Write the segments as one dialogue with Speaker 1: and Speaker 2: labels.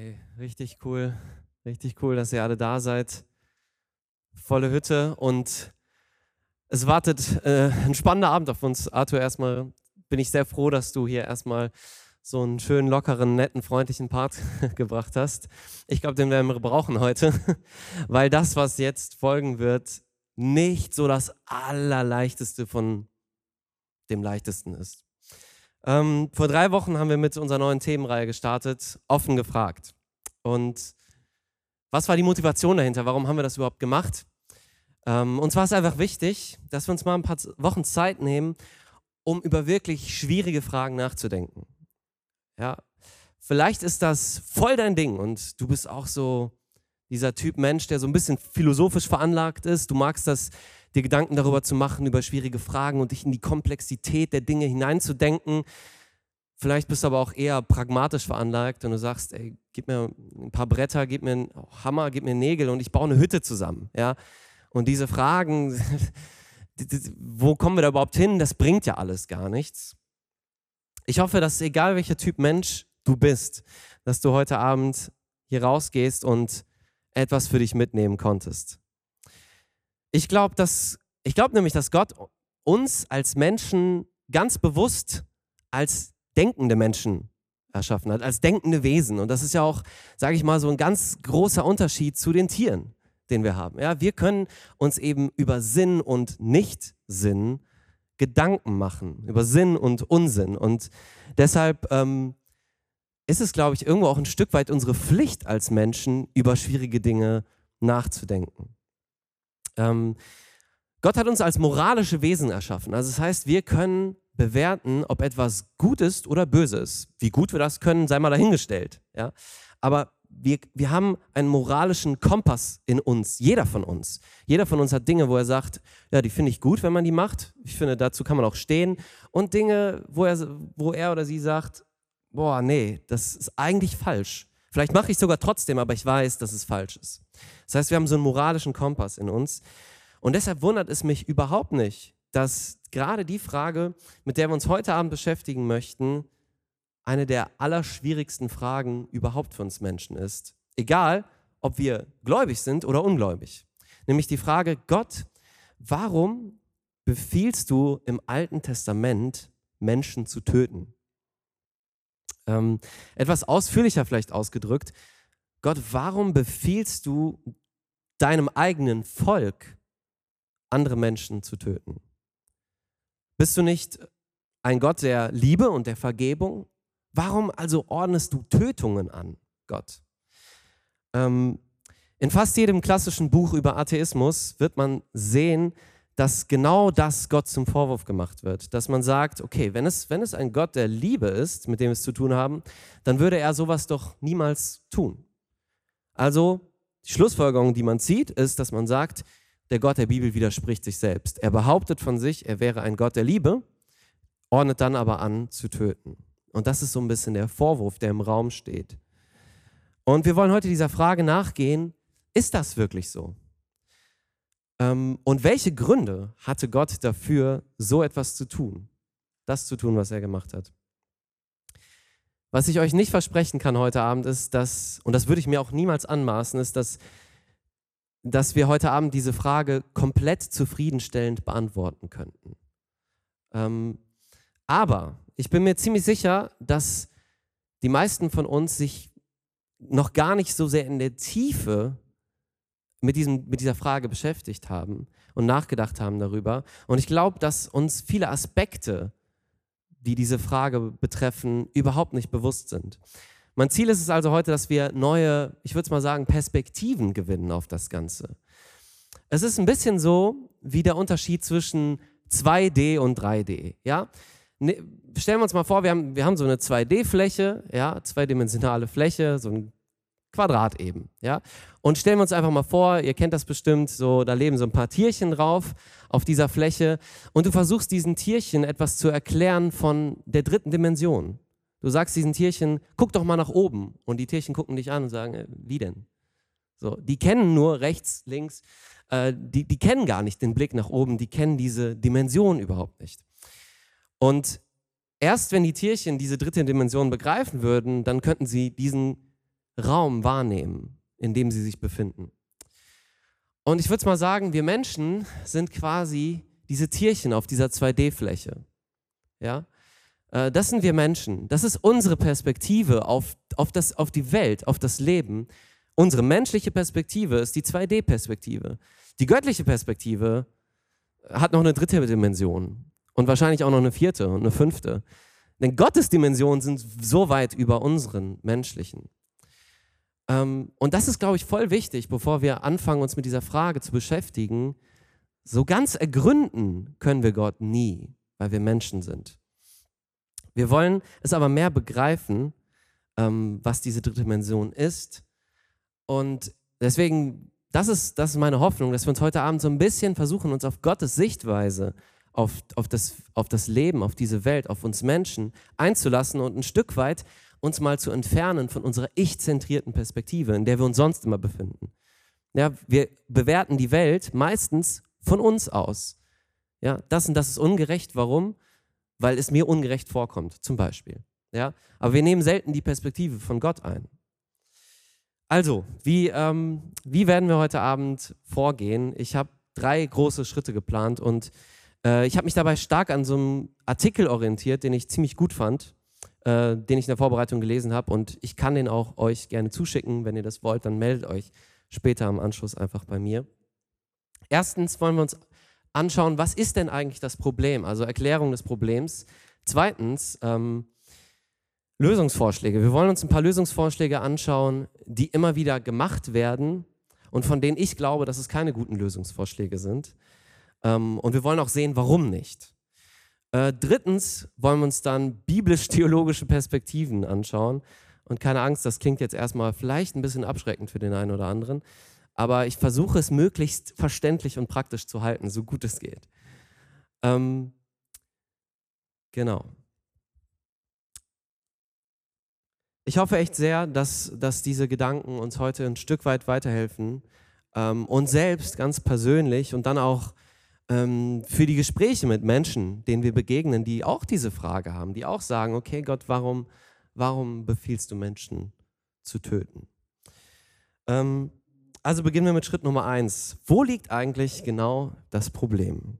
Speaker 1: Hey, richtig cool. Richtig cool, dass ihr alle da seid. Volle Hütte und es wartet äh, ein spannender Abend auf uns. Arthur, erstmal bin ich sehr froh, dass du hier erstmal so einen schönen, lockeren, netten, freundlichen Part gebracht hast. Ich glaube, den werden wir brauchen heute, weil das, was jetzt folgen wird, nicht so das Allerleichteste von dem Leichtesten ist. Ähm, vor drei Wochen haben wir mit unserer neuen Themenreihe gestartet, offen gefragt. Und was war die Motivation dahinter? Warum haben wir das überhaupt gemacht? Ähm, uns war es einfach wichtig, dass wir uns mal ein paar Wochen Zeit nehmen, um über wirklich schwierige Fragen nachzudenken. Ja, vielleicht ist das voll dein Ding und du bist auch so dieser Typ Mensch, der so ein bisschen philosophisch veranlagt ist. Du magst das dir Gedanken darüber zu machen, über schwierige Fragen und dich in die Komplexität der Dinge hineinzudenken. Vielleicht bist du aber auch eher pragmatisch veranlagt und du sagst, ey, gib mir ein paar Bretter, gib mir einen Hammer, gib mir Nägel und ich baue eine Hütte zusammen. Ja? Und diese Fragen, wo kommen wir da überhaupt hin, das bringt ja alles gar nichts. Ich hoffe, dass egal welcher Typ Mensch du bist, dass du heute Abend hier rausgehst und etwas für dich mitnehmen konntest. Ich glaube, dass ich glaube nämlich, dass Gott uns als Menschen ganz bewusst als denkende Menschen erschaffen hat, als denkende Wesen. Und das ist ja auch, sage ich mal, so ein ganz großer Unterschied zu den Tieren, den wir haben. Ja, wir können uns eben über Sinn und Nichtsinn Gedanken machen, über Sinn und Unsinn. Und deshalb ähm, ist es, glaube ich, irgendwo auch ein Stück weit unsere Pflicht als Menschen, über schwierige Dinge nachzudenken. Ähm, Gott hat uns als moralische Wesen erschaffen. Also das heißt, wir können bewerten, ob etwas gut ist oder böse ist. Wie gut wir das können, sei mal dahingestellt. Ja? Aber wir, wir haben einen moralischen Kompass in uns, jeder von uns. Jeder von uns hat Dinge, wo er sagt, ja, die finde ich gut, wenn man die macht. Ich finde, dazu kann man auch stehen. Und Dinge, wo er, wo er oder sie sagt, boah, nee, das ist eigentlich falsch. Vielleicht mache ich es sogar trotzdem, aber ich weiß, dass es falsch ist. Das heißt, wir haben so einen moralischen Kompass in uns. Und deshalb wundert es mich überhaupt nicht, dass gerade die Frage, mit der wir uns heute Abend beschäftigen möchten, eine der allerschwierigsten Fragen überhaupt für uns Menschen ist. Egal, ob wir gläubig sind oder ungläubig. Nämlich die Frage, Gott, warum befiehlst du im Alten Testament Menschen zu töten? Ähm, etwas ausführlicher vielleicht ausgedrückt, Gott, warum befiehlst du deinem eigenen Volk, andere Menschen zu töten? Bist du nicht ein Gott der Liebe und der Vergebung? Warum also ordnest du Tötungen an, Gott? Ähm, in fast jedem klassischen Buch über Atheismus wird man sehen, dass genau das Gott zum Vorwurf gemacht wird. Dass man sagt, okay, wenn es, wenn es ein Gott der Liebe ist, mit dem wir es zu tun haben, dann würde er sowas doch niemals tun. Also, die Schlussfolgerung, die man zieht, ist, dass man sagt, der Gott der Bibel widerspricht sich selbst. Er behauptet von sich, er wäre ein Gott der Liebe, ordnet dann aber an, zu töten. Und das ist so ein bisschen der Vorwurf, der im Raum steht. Und wir wollen heute dieser Frage nachgehen, ist das wirklich so? Ähm, und welche Gründe hatte Gott dafür, so etwas zu tun? Das zu tun, was er gemacht hat. Was ich euch nicht versprechen kann heute Abend ist, dass, und das würde ich mir auch niemals anmaßen, ist, dass, dass wir heute Abend diese Frage komplett zufriedenstellend beantworten könnten. Ähm, aber ich bin mir ziemlich sicher, dass die meisten von uns sich noch gar nicht so sehr in der Tiefe mit, diesem, mit dieser Frage beschäftigt haben und nachgedacht haben darüber. Und ich glaube, dass uns viele Aspekte, die diese Frage betreffen, überhaupt nicht bewusst sind. Mein Ziel ist es also heute, dass wir neue, ich würde es mal sagen, Perspektiven gewinnen auf das Ganze. Es ist ein bisschen so wie der Unterschied zwischen 2D und 3D. Ja? Ne, stellen wir uns mal vor, wir haben, wir haben so eine 2D-Fläche, ja, zweidimensionale Fläche, so ein Quadrat eben, ja. Und stellen wir uns einfach mal vor, ihr kennt das bestimmt, so da leben so ein paar Tierchen drauf auf dieser Fläche und du versuchst diesen Tierchen etwas zu erklären von der dritten Dimension. Du sagst diesen Tierchen, guck doch mal nach oben und die Tierchen gucken dich an und sagen, äh, wie denn? So, die kennen nur rechts, links, äh, die, die kennen gar nicht den Blick nach oben, die kennen diese Dimension überhaupt nicht. Und erst wenn die Tierchen diese dritte Dimension begreifen würden, dann könnten sie diesen Raum wahrnehmen, in dem sie sich befinden. Und ich würde mal sagen, wir Menschen sind quasi diese Tierchen auf dieser 2D-Fläche. Ja? Äh, das sind wir Menschen. Das ist unsere Perspektive auf, auf, das, auf die Welt, auf das Leben. Unsere menschliche Perspektive ist die 2D-Perspektive. Die göttliche Perspektive hat noch eine dritte Dimension und wahrscheinlich auch noch eine vierte und eine fünfte. Denn Gottes Dimensionen sind so weit über unseren menschlichen. Ähm, und das ist, glaube ich, voll wichtig, bevor wir anfangen, uns mit dieser Frage zu beschäftigen. So ganz ergründen können wir Gott nie, weil wir Menschen sind. Wir wollen es aber mehr begreifen, ähm, was diese dritte Dimension ist. Und deswegen, das ist, das ist meine Hoffnung, dass wir uns heute Abend so ein bisschen versuchen, uns auf Gottes Sichtweise auf, auf, das, auf das Leben, auf diese Welt, auf uns Menschen einzulassen und ein Stück weit uns mal zu entfernen von unserer ich-zentrierten Perspektive, in der wir uns sonst immer befinden. Ja, wir bewerten die Welt meistens von uns aus. Ja, das und das ist ungerecht. Warum? Weil es mir ungerecht vorkommt, zum Beispiel. Ja, aber wir nehmen selten die Perspektive von Gott ein. Also, wie, ähm, wie werden wir heute Abend vorgehen? Ich habe drei große Schritte geplant und äh, ich habe mich dabei stark an so einem Artikel orientiert, den ich ziemlich gut fand äh, den ich in der Vorbereitung gelesen habe. Und ich kann den auch euch gerne zuschicken. Wenn ihr das wollt, dann meldet euch später am Anschluss einfach bei mir. Erstens wollen wir uns anschauen, was ist denn eigentlich das Problem? Also Erklärung des Problems. Zweitens, ähm, Lösungsvorschläge. Wir wollen uns ein paar Lösungsvorschläge anschauen, die immer wieder gemacht werden und von denen ich glaube, dass es keine guten Lösungsvorschläge sind. Ähm, und wir wollen auch sehen, warum nicht. Äh, drittens wollen wir uns dann biblisch-theologische Perspektiven anschauen. Und keine Angst, das klingt jetzt erstmal vielleicht ein bisschen abschreckend für den einen oder anderen, aber ich versuche es möglichst verständlich und praktisch zu halten, so gut es geht. Ähm, genau. Ich hoffe echt sehr, dass, dass diese Gedanken uns heute ein Stück weit weiterhelfen, ähm, uns selbst ganz persönlich und dann auch ähm, für die Gespräche mit Menschen, denen wir begegnen, die auch diese Frage haben, die auch sagen, okay Gott, warum, warum befiehlst du Menschen zu töten? Ähm, also beginnen wir mit Schritt Nummer eins. Wo liegt eigentlich genau das Problem?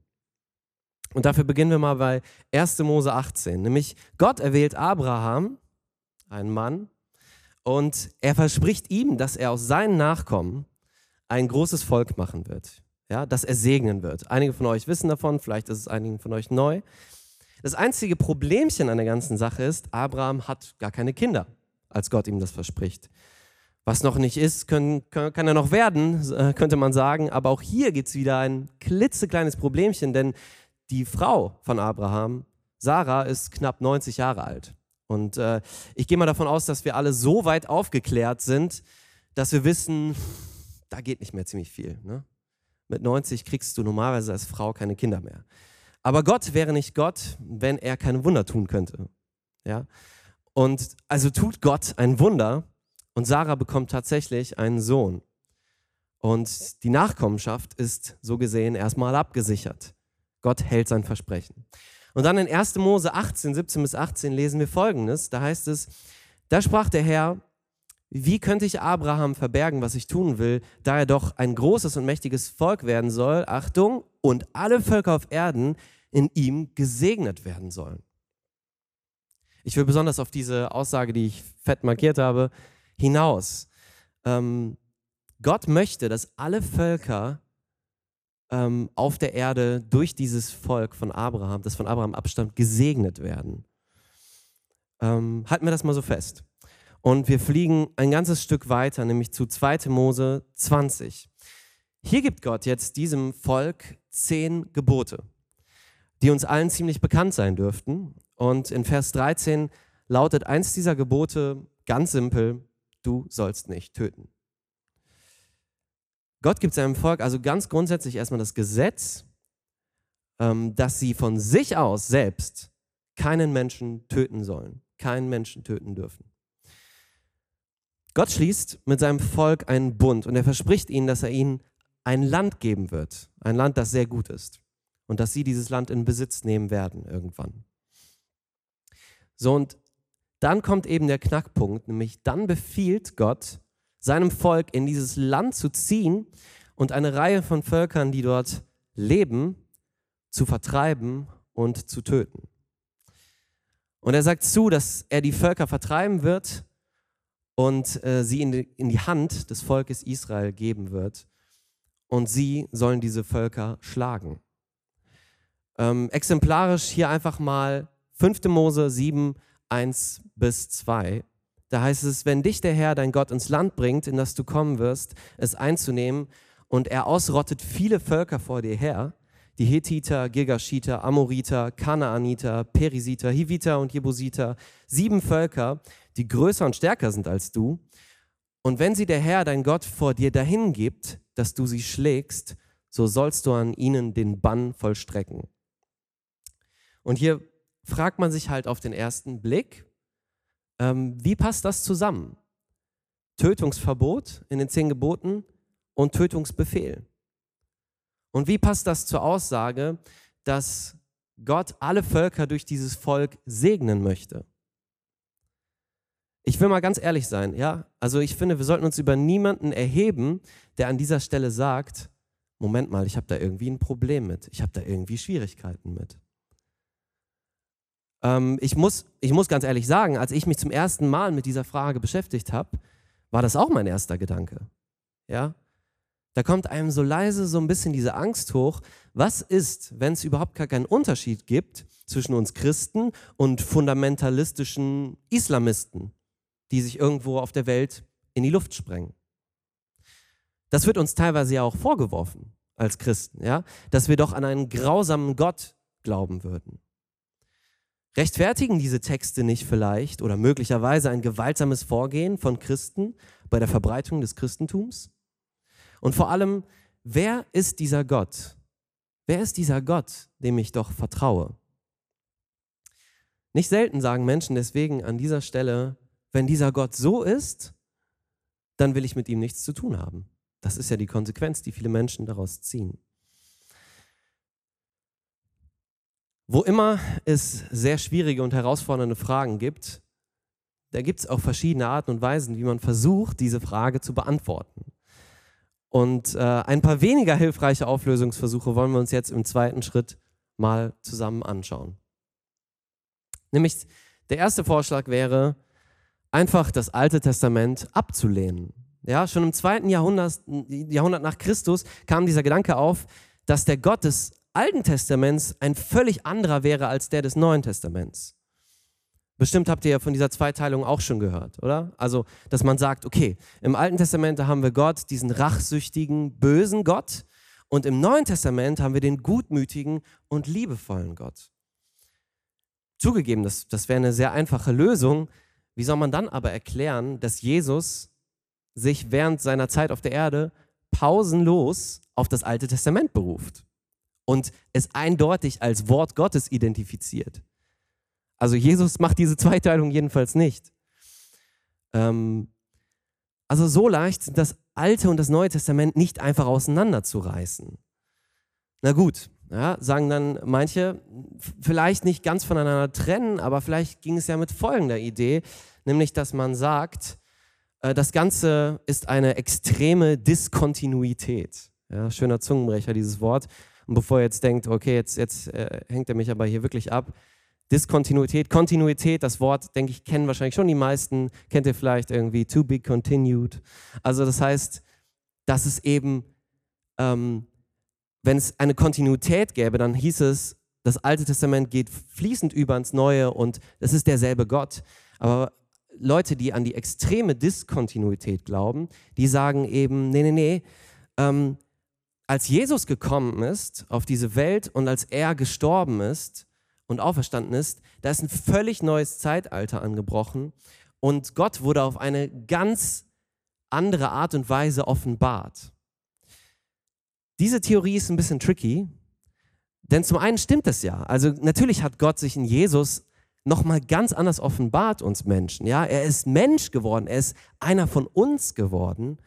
Speaker 1: Und dafür beginnen wir mal bei 1. Mose 18, nämlich Gott erwählt Abraham, einen Mann, und er verspricht ihm, dass er aus seinen Nachkommen ein großes Volk machen wird ja, das er segnen wird. Einige von euch wissen davon, vielleicht ist es einigen von euch neu. Das einzige Problemchen an der ganzen Sache ist, Abraham hat gar keine Kinder, als Gott ihm das verspricht. Was noch nicht ist, können, kann er noch werden, äh, könnte man sagen. Aber auch hier gibt es wieder ein klitzekleines Problemchen, denn die Frau von Abraham, Sarah, ist knapp 90 Jahre alt. Und äh, ich gehe mal davon aus, dass wir alle so weit aufgeklärt sind, dass wir wissen, da geht nicht mehr ziemlich viel. Ne? Mit 90 kriegst du normalerweise als Frau keine Kinder mehr. Aber Gott wäre nicht Gott, wenn er keine Wunder tun könnte. Ja? Und also tut Gott ein Wunder und Sarah bekommt tatsächlich einen Sohn. Und die Nachkommenschaft ist so gesehen erstmal abgesichert. Gott hält sein Versprechen. Und dann in 1. Mose 18, 17 bis 18 lesen wir folgendes. Da heißt es, da sprach der Herr, wie könnte ich Abraham verbergen, was ich tun will, da er doch ein großes und mächtiges Volk werden soll, Achtung, und alle Völker auf Erden in ihm gesegnet werden sollen. Ich will besonders auf diese Aussage, die ich fett markiert habe, hinaus. Ähm, Gott möchte, dass alle Völker ähm, auf der Erde durch dieses Volk von Abraham, das von Abraham abstammt, gesegnet werden. Ähm, halten wir das mal so fest. Und wir fliegen ein ganzes Stück weiter, nämlich zu 2. Mose 20. Hier gibt Gott jetzt diesem Volk zehn Gebote, die uns allen ziemlich bekannt sein dürften. Und in Vers 13 lautet eins dieser Gebote ganz simpel, du sollst nicht töten. Gott gibt seinem Volk also ganz grundsätzlich erstmal das Gesetz, ähm, dass sie von sich aus selbst keinen Menschen töten sollen, keinen Menschen töten dürfen. Gott schließt mit seinem Volk einen Bund und er verspricht ihnen, dass er ihnen ein Land geben wird, ein Land, das sehr gut ist und dass sie dieses Land in Besitz nehmen werden irgendwann. So und dann kommt eben der Knackpunkt, nämlich dann befiehlt Gott seinem Volk in dieses Land zu ziehen und eine Reihe von Völkern, die dort leben, zu vertreiben und zu töten. Und er sagt zu, dass er die Völker vertreiben wird und äh, sie in die, in die Hand des Volkes Israel geben wird. Und sie sollen diese Völker schlagen. Ähm, exemplarisch hier einfach mal 5. Mose 7, 1 bis 2. Da heißt es, wenn dich der Herr, dein Gott, ins Land bringt, in das du kommen wirst, es einzunehmen, und er ausrottet viele Völker vor dir her, die Hethiter, Girgashiter, Amoriter, Kanaaniter, Perisiter, Hiviter und Jebusiter, sieben Völker, die größer und stärker sind als du. Und wenn sie der Herr, dein Gott, vor dir dahin gibt, dass du sie schlägst, so sollst du an ihnen den Bann vollstrecken. Und hier fragt man sich halt auf den ersten Blick, ähm, wie passt das zusammen? Tötungsverbot in den zehn Geboten und Tötungsbefehl. Und wie passt das zur Aussage, dass Gott alle Völker durch dieses Volk segnen möchte? Ich will mal ganz ehrlich sein, ja? Also ich finde, wir sollten uns über niemanden erheben, der an dieser Stelle sagt, Moment mal, ich habe da irgendwie ein Problem mit, ich habe da irgendwie Schwierigkeiten mit. Ähm, ich, muss, ich muss ganz ehrlich sagen, als ich mich zum ersten Mal mit dieser Frage beschäftigt habe, war das auch mein erster Gedanke. Ja? Da kommt einem so leise so ein bisschen diese Angst hoch, was ist, wenn es überhaupt gar keinen Unterschied gibt zwischen uns Christen und fundamentalistischen Islamisten, die sich irgendwo auf der Welt in die Luft sprengen. Das wird uns teilweise ja auch vorgeworfen als Christen, ja, dass wir doch an einen grausamen Gott glauben würden. Rechtfertigen diese Texte nicht vielleicht oder möglicherweise ein gewaltsames Vorgehen von Christen bei der Verbreitung des Christentums? Und vor allem, wer ist dieser Gott? Wer ist dieser Gott, dem ich doch vertraue? Nicht selten sagen Menschen deswegen an dieser Stelle, wenn dieser Gott so ist, dann will ich mit ihm nichts zu tun haben. Das ist ja die Konsequenz, die viele Menschen daraus ziehen. Wo immer es sehr schwierige und herausfordernde Fragen gibt, da gibt es auch verschiedene Arten und Weisen, wie man versucht, diese Frage zu beantworten. Und äh, ein paar weniger hilfreiche Auflösungsversuche wollen wir uns jetzt im zweiten Schritt mal zusammen anschauen. Nämlich der erste Vorschlag wäre, einfach das Alte Testament abzulehnen. Ja, schon im zweiten Jahrhundert, Jahrhundert nach Christus kam dieser Gedanke auf, dass der Gott des Alten Testaments ein völlig anderer wäre als der des Neuen Testaments. Bestimmt habt ihr ja von dieser Zweiteilung auch schon gehört, oder? Also, dass man sagt, okay, im Alten Testament haben wir Gott, diesen rachsüchtigen, bösen Gott, und im Neuen Testament haben wir den gutmütigen und liebevollen Gott. Zugegeben, das, das wäre eine sehr einfache Lösung. Wie soll man dann aber erklären, dass Jesus sich während seiner Zeit auf der Erde pausenlos auf das Alte Testament beruft und es eindeutig als Wort Gottes identifiziert? Also Jesus macht diese Zweiteilung jedenfalls nicht. Ähm, also so leicht sind das Alte und das Neue Testament nicht einfach auseinanderzureißen. Na gut, ja, sagen dann manche, vielleicht nicht ganz voneinander trennen, aber vielleicht ging es ja mit folgender Idee, nämlich dass man sagt, äh, das Ganze ist eine extreme Diskontinuität. Ja, schöner Zungenbrecher, dieses Wort. Und bevor ihr jetzt denkt, okay, jetzt, jetzt äh, hängt er mich aber hier wirklich ab, Diskontinuität, Kontinuität, das Wort, denke ich, kennen wahrscheinlich schon die meisten, kennt ihr vielleicht irgendwie, to be continued. Also das heißt, dass es eben, ähm, wenn es eine Kontinuität gäbe, dann hieß es, das Alte Testament geht fließend über ins Neue und es ist derselbe Gott. Aber Leute, die an die extreme Diskontinuität glauben, die sagen eben, nee, nee, nee, ähm, als Jesus gekommen ist auf diese Welt und als er gestorben ist, und auferstanden ist, da ist ein völlig neues Zeitalter angebrochen und Gott wurde auf eine ganz andere Art und Weise offenbart. Diese Theorie ist ein bisschen tricky, denn zum einen stimmt es ja. Also natürlich hat Gott sich in Jesus nochmal ganz anders offenbart uns Menschen. Ja, er ist Mensch geworden, er ist einer von uns geworden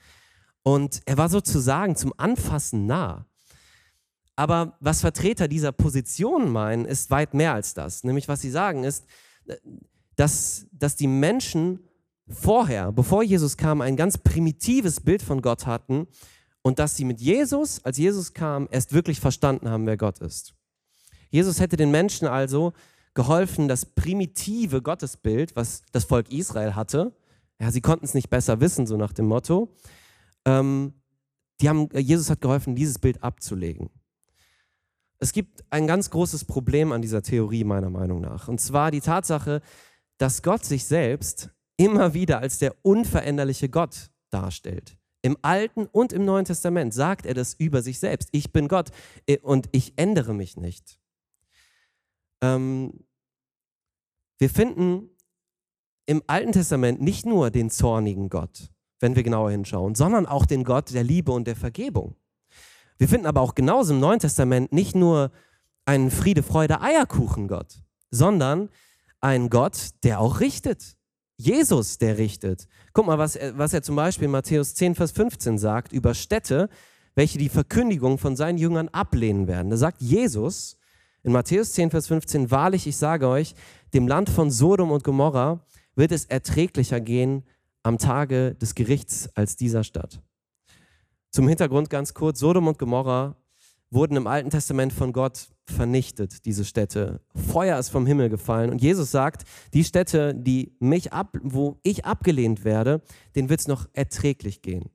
Speaker 1: und er war sozusagen zum Anfassen nah. Aber was Vertreter dieser Position meinen, ist weit mehr als das. Nämlich was sie sagen ist, dass dass die Menschen vorher, bevor Jesus kam, ein ganz primitives Bild von Gott hatten und dass sie mit Jesus, als Jesus kam, erst wirklich verstanden haben, wer Gott ist. Jesus hätte den Menschen also geholfen, das primitive Gottesbild, was das Volk Israel hatte, ja, sie konnten es nicht besser wissen, so nach dem Motto, ähm, die haben, Jesus hat geholfen, dieses Bild abzulegen. Es gibt ein ganz großes Problem an dieser Theorie meiner Meinung nach. Und zwar die Tatsache, dass Gott sich selbst immer wieder als der unveränderliche Gott darstellt. Im Alten und im Neuen Testament sagt er das über sich selbst. Ich bin Gott äh, und ich ändere mich nicht. Ähm, wir finden im Alten Testament nicht nur den zornigen Gott, wenn wir genauer hinschauen, sondern auch den Gott der Liebe und der Vergebung. Wir finden aber auch genauso im Neuen Testament nicht nur einen Friede, Freude, Eierkuchen Gott, sondern einen Gott, der auch richtet. Jesus, der richtet. Guck mal, was er, was er zum Beispiel in Matthäus 10, Vers 15 sagt über Städte, welche die Verkündigung von seinen Jüngern ablehnen werden. Da sagt Jesus in Matthäus 10, Vers 15, wahrlich, ich sage euch, dem Land von Sodom und Gomorra wird es erträglicher gehen am Tage des Gerichts als dieser Stadt. Zum Hintergrund ganz kurz, Sodom und Gomorra wurden im Alten Testament von Gott vernichtet, diese Städte. Feuer ist vom Himmel gefallen. Und Jesus sagt, die Städte, die mich ab, wo ich abgelehnt werde, denen wird es noch erträglich gehen.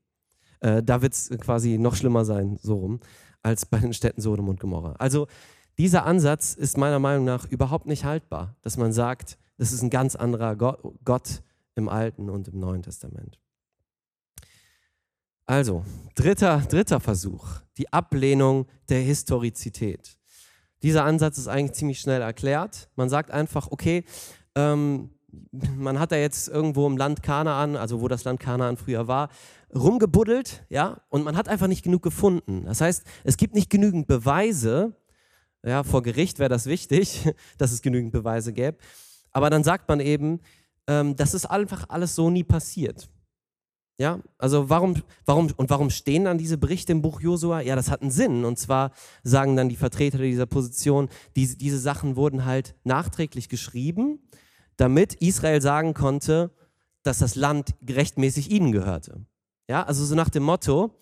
Speaker 1: Äh, da wird es quasi noch schlimmer sein, so rum, als bei den Städten Sodom und Gomorra. Also dieser Ansatz ist meiner Meinung nach überhaupt nicht haltbar, dass man sagt, das ist ein ganz anderer Gott im Alten und im Neuen Testament. Also, dritter, dritter Versuch, die Ablehnung der Historizität. Dieser Ansatz ist eigentlich ziemlich schnell erklärt. Man sagt einfach, okay, ähm, man hat da jetzt irgendwo im Land Kanaan, also wo das Land Kanaan früher war, rumgebuddelt, ja, und man hat einfach nicht genug gefunden. Das heißt, es gibt nicht genügend Beweise, ja, vor Gericht wäre das wichtig, dass es genügend Beweise gäbe, aber dann sagt man eben, ähm, das ist einfach alles so nie passiert. Ja, also warum, warum, und warum stehen dann diese Berichte im Buch Josua? Ja, das hat einen Sinn. Und zwar sagen dann die Vertreter dieser Position, diese, diese Sachen wurden halt nachträglich geschrieben, damit Israel sagen konnte, dass das Land gerechtmäßig ihnen gehörte. Ja, also so nach dem Motto,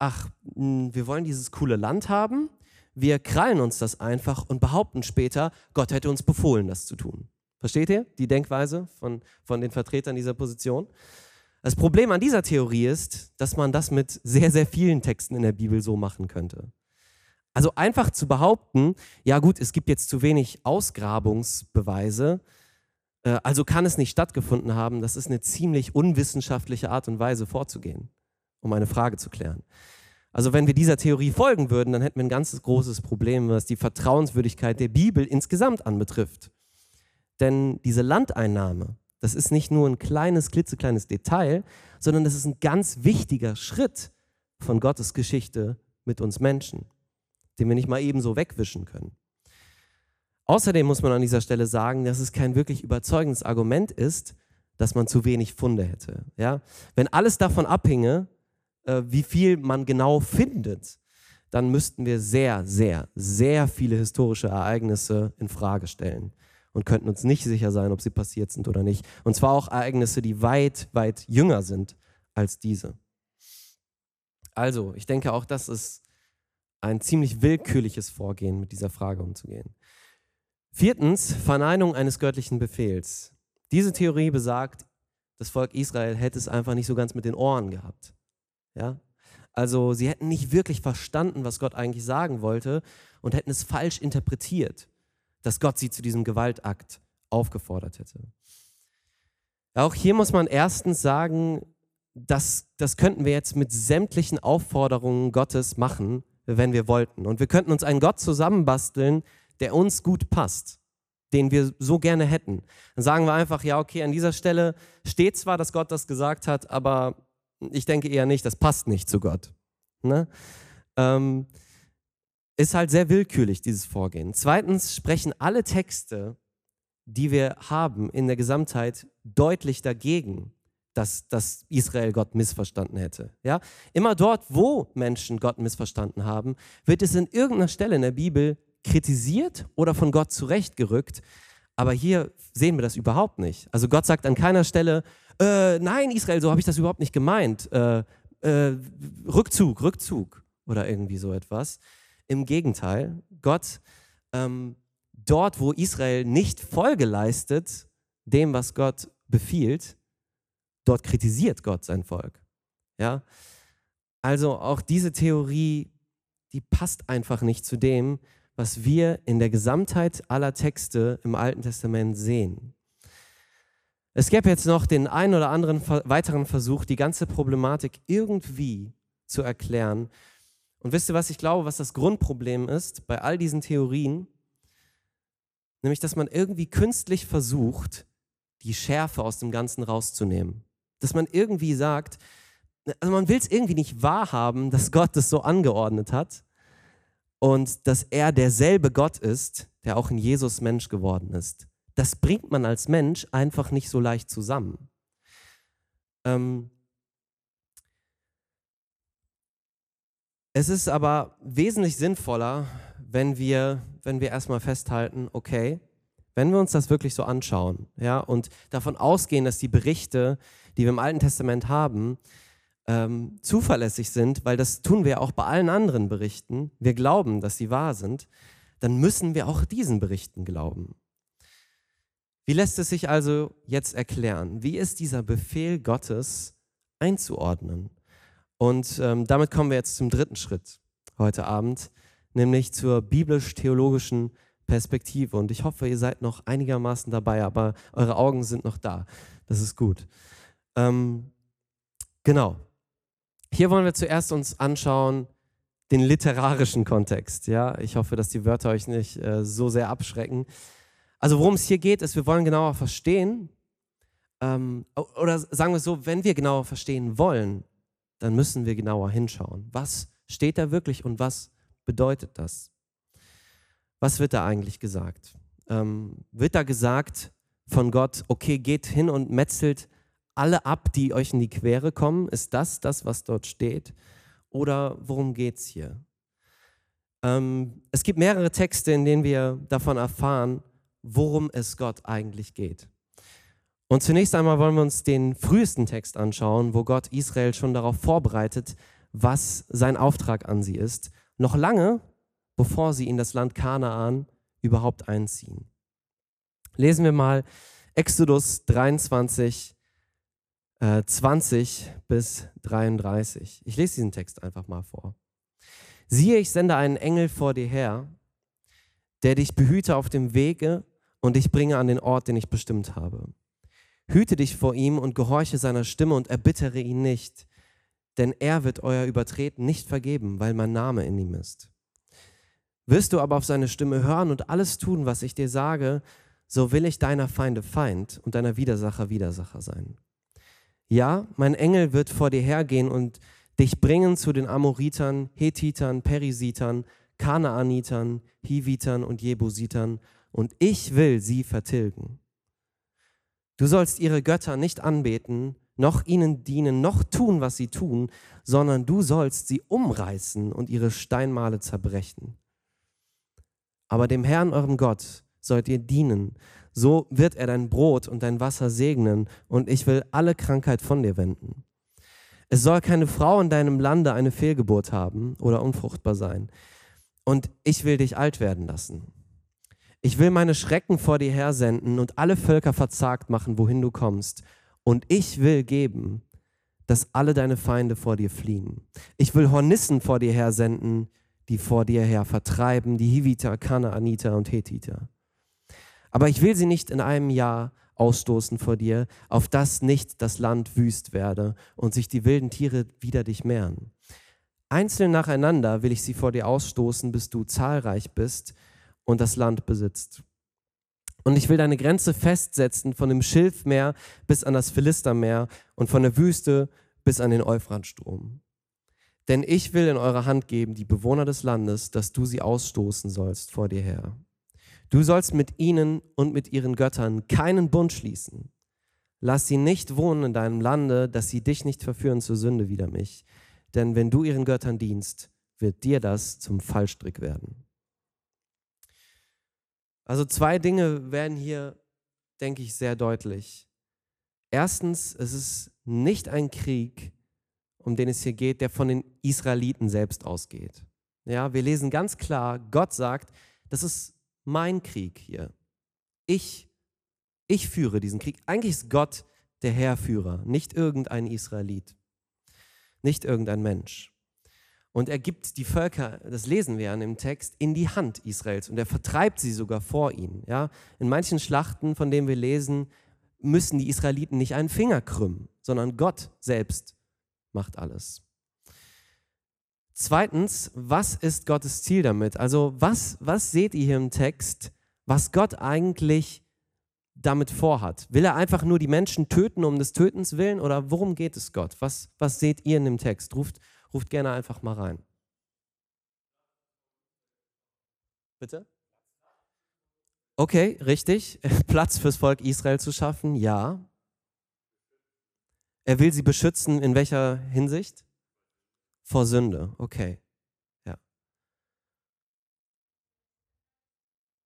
Speaker 1: ach, hm, wir wollen dieses coole Land haben, wir krallen uns das einfach und behaupten später, Gott hätte uns befohlen, das zu tun. Versteht ihr die Denkweise von, von den Vertretern dieser Position? Das Problem an dieser Theorie ist, dass man das mit sehr, sehr vielen Texten in der Bibel so machen könnte. Also einfach zu behaupten, ja gut, es gibt jetzt zu wenig Ausgrabungsbeweise, äh, also kann es nicht stattgefunden haben, das ist eine ziemlich unwissenschaftliche Art und Weise vorzugehen, um eine Frage zu klären. Also wenn wir dieser Theorie folgen würden, dann hätten wir ein ganz großes Problem, was die Vertrauenswürdigkeit der Bibel insgesamt anbetrifft. Denn diese Landeinnahme, das ist nicht nur ein kleines, klitzekleines Detail, sondern das ist ein ganz wichtiger Schritt von Gottes Geschichte mit uns Menschen, den wir nicht mal ebenso wegwischen können. Außerdem muss man an dieser Stelle sagen, dass es kein wirklich überzeugendes Argument ist, dass man zu wenig Funde hätte. Ja? Wenn alles davon abhinge, äh, wie viel man genau findet, dann müssten wir sehr, sehr, sehr viele historische Ereignisse in Frage stellen und könnten uns nicht sicher sein, ob sie passiert sind oder nicht. Und zwar auch Ereignisse, die weit, weit jünger sind als diese. Also, ich denke auch, das ist ein ziemlich willkürliches Vorgehen, mit dieser Frage umzugehen. Viertens, Verneinung eines göttlichen Befehls. Diese Theorie besagt, das Volk Israel hätte es einfach nicht so ganz mit den Ohren gehabt. Ja? Also sie hätten nicht wirklich verstanden, was Gott eigentlich sagen wollte und hätten es falsch interpretiert dass Gott sie zu diesem Gewaltakt aufgefordert hätte. Auch hier muss man erstens sagen, das, das könnten wir jetzt mit sämtlichen Aufforderungen Gottes machen, wenn wir wollten. Und wir könnten uns einen Gott zusammenbasteln, der uns gut passt, den wir so gerne hätten. Dann sagen wir einfach, ja, okay, an dieser Stelle steht zwar, dass Gott das gesagt hat, aber ich denke eher nicht, das passt nicht zu Gott. Ne? Ähm, ist halt sehr willkürlich, dieses Vorgehen. Zweitens sprechen alle Texte, die wir haben in der Gesamtheit, deutlich dagegen, dass, dass Israel Gott missverstanden hätte. Ja? Immer dort, wo Menschen Gott missverstanden haben, wird es in irgendeiner Stelle in der Bibel kritisiert oder von Gott zurechtgerückt. Aber hier sehen wir das überhaupt nicht. Also Gott sagt an keiner Stelle, äh, nein, Israel, so habe ich das überhaupt nicht gemeint. Äh, äh, Rückzug, Rückzug oder irgendwie so etwas. Im Gegenteil, Gott, ähm, dort, wo Israel nicht Folge leistet, dem, was Gott befiehlt, dort kritisiert Gott sein Volk. Ja? Also auch diese Theorie, die passt einfach nicht zu dem, was wir in der Gesamtheit aller Texte im Alten Testament sehen. Es gäbe jetzt noch den einen oder anderen weiteren Versuch, die ganze Problematik irgendwie zu erklären. Und wisst ihr was, ich glaube, was das Grundproblem ist bei all diesen Theorien? Nämlich, dass man irgendwie künstlich versucht, die Schärfe aus dem Ganzen rauszunehmen. Dass man irgendwie sagt, also man will es irgendwie nicht wahrhaben, dass Gott das so angeordnet hat und dass er derselbe Gott ist, der auch in Jesus Mensch geworden ist. Das bringt man als Mensch einfach nicht so leicht zusammen. Ähm es ist aber wesentlich sinnvoller, wenn wir, wenn wir erstmal festhalten, okay, wenn wir uns das wirklich so anschauen, ja, und davon ausgehen, dass die Berichte, die wir im Alten Testament haben, ähm, zuverlässig sind, weil das tun wir auch bei allen anderen Berichten, wir glauben, dass sie wahr sind, dann müssen wir auch diesen Berichten glauben. Wie lässt es sich also jetzt erklären? Wie ist dieser Befehl Gottes einzuordnen? Und ähm, damit kommen wir jetzt zum dritten Schritt heute Abend, nämlich zur biblisch-theologischen Perspektive. Und ich hoffe, ihr seid noch einigermaßen dabei, aber eure Augen sind noch da. Das ist gut. Ähm, genau. Hier wollen wir zuerst uns anschauen den literarischen Kontext. Ja, ich hoffe, dass die Wörter euch nicht äh, so sehr abschrecken. Also worum es hier geht, ist, wir wollen genauer verstehen. Ähm, oder sagen wir es so, wenn wir genauer verstehen wollen, dann müssen wir genauer hinschauen. Was steht da wirklich und was bedeutet das? Was wird da eigentlich gesagt? Ähm, wird da gesagt von Gott, okay, geht hin und metzelt alle ab, die euch in die Quere kommen? Ist das das, was dort steht? Oder worum geht es hier? Ähm, es gibt mehrere Texte, in denen wir davon erfahren, worum es Gott eigentlich geht. Und zunächst einmal wollen wir uns den frühesten Text anschauen, wo Gott Israel schon darauf vorbereitet, was sein Auftrag an sie ist, noch lange bevor sie in das Land Kanaan überhaupt einziehen. Lesen wir mal Exodus 23, 20 äh, bis 33. Ich lese diesen Text einfach mal vor. Siehe, ich sende einen Engel vor dir her, der dich behüte auf dem Wege und dich bringe an den Ort, den ich bestimmt habe. Hüte dich vor ihm und gehorche seiner Stimme und erbittere ihn nicht, denn er wird euer Übertreten nicht vergeben, weil mein Name in ihm ist. Wirst du aber auf seine Stimme hören und alles tun, was ich dir sage, so will ich deiner Feinde Feind und deiner Widersacher Widersacher sein. Ja, mein Engel wird vor dir hergehen und dich bringen zu den Amoritern, Hethitern, Perisitern, Kanaanitern, Hivitern und Jebusitern, und ich will sie vertilgen. Du sollst ihre Götter nicht anbeten, noch ihnen dienen, noch tun, was sie tun, sondern du sollst sie umreißen und ihre Steinmale zerbrechen. Aber dem Herrn, eurem Gott, sollt ihr dienen, so wird er dein Brot und dein Wasser segnen, und ich will alle Krankheit von dir wenden. Es soll keine Frau in deinem Lande eine Fehlgeburt haben oder unfruchtbar sein. Und ich will dich alt werden lassen. Ich will meine Schrecken vor dir hersenden und alle Völker verzagt machen, wohin du kommst. Und ich will geben, dass alle deine Feinde vor dir fliehen. Ich will Hornissen vor dir hersenden, die vor dir her vertreiben, die Hiviter, Kanaaniter und Hethiter. Aber ich will sie nicht in einem Jahr ausstoßen vor dir, auf dass nicht das Land wüst werde und sich die wilden Tiere wider dich mehren. Einzeln nacheinander will ich sie vor dir ausstoßen, bis du zahlreich bist und das Land besitzt. Und ich will deine Grenze festsetzen von dem Schilfmeer bis an das Philistermeer und von der Wüste bis an den Euphratstrom. Denn ich will in eure Hand geben die Bewohner des Landes, dass du sie ausstoßen sollst vor dir her. Du sollst mit ihnen und mit ihren Göttern keinen Bund schließen. Lass sie nicht wohnen in deinem Lande, dass sie dich nicht verführen zur Sünde wider mich. Denn wenn du ihren Göttern dienst, wird dir das zum Fallstrick werden. Also zwei Dinge werden hier, denke ich, sehr deutlich. Erstens, es ist nicht ein Krieg, um den es hier geht, der von den Israeliten selbst ausgeht. Ja, wir lesen ganz klar, Gott sagt, das ist mein Krieg hier. Ich, ich führe diesen Krieg. Eigentlich ist Gott der Herrführer, nicht irgendein Israelit, nicht irgendein Mensch. Und er gibt die Völker, das lesen wir an dem Text, in die Hand Israels und er vertreibt sie sogar vor ihnen. Ja? In manchen Schlachten, von denen wir lesen, müssen die Israeliten nicht einen Finger krümmen, sondern Gott selbst macht alles. Zweitens, was ist Gottes Ziel damit? Also was, was seht ihr hier im Text, was Gott eigentlich damit vorhat? Will er einfach nur die Menschen töten um des Tötens willen oder worum geht es Gott? Was, was seht ihr in dem Text? Ruft, ruft gerne einfach mal rein. Bitte? Okay, richtig. Platz fürs Volk Israel zu schaffen, ja. Er will sie beschützen, in welcher Hinsicht? Vor Sünde, okay. Ja.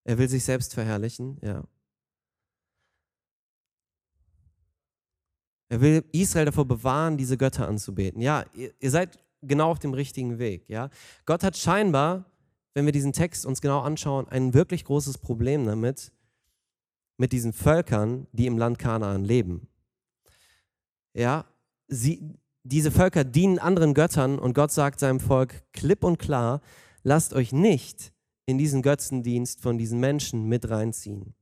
Speaker 1: Er will sich selbst verherrlichen, ja. Er will Israel davor bewahren, diese Götter anzubeten. Ja, ihr, ihr seid genau auf dem richtigen Weg, ja. Gott hat scheinbar, wenn wir diesen Text uns genau anschauen, ein wirklich großes Problem damit, mit diesen Völkern, die im Land Kanaan leben. Ja, sie, diese Völker dienen anderen Göttern und Gott sagt seinem Volk klipp und klar, lasst euch nicht in diesen Götzendienst von diesen Menschen mit reinziehen.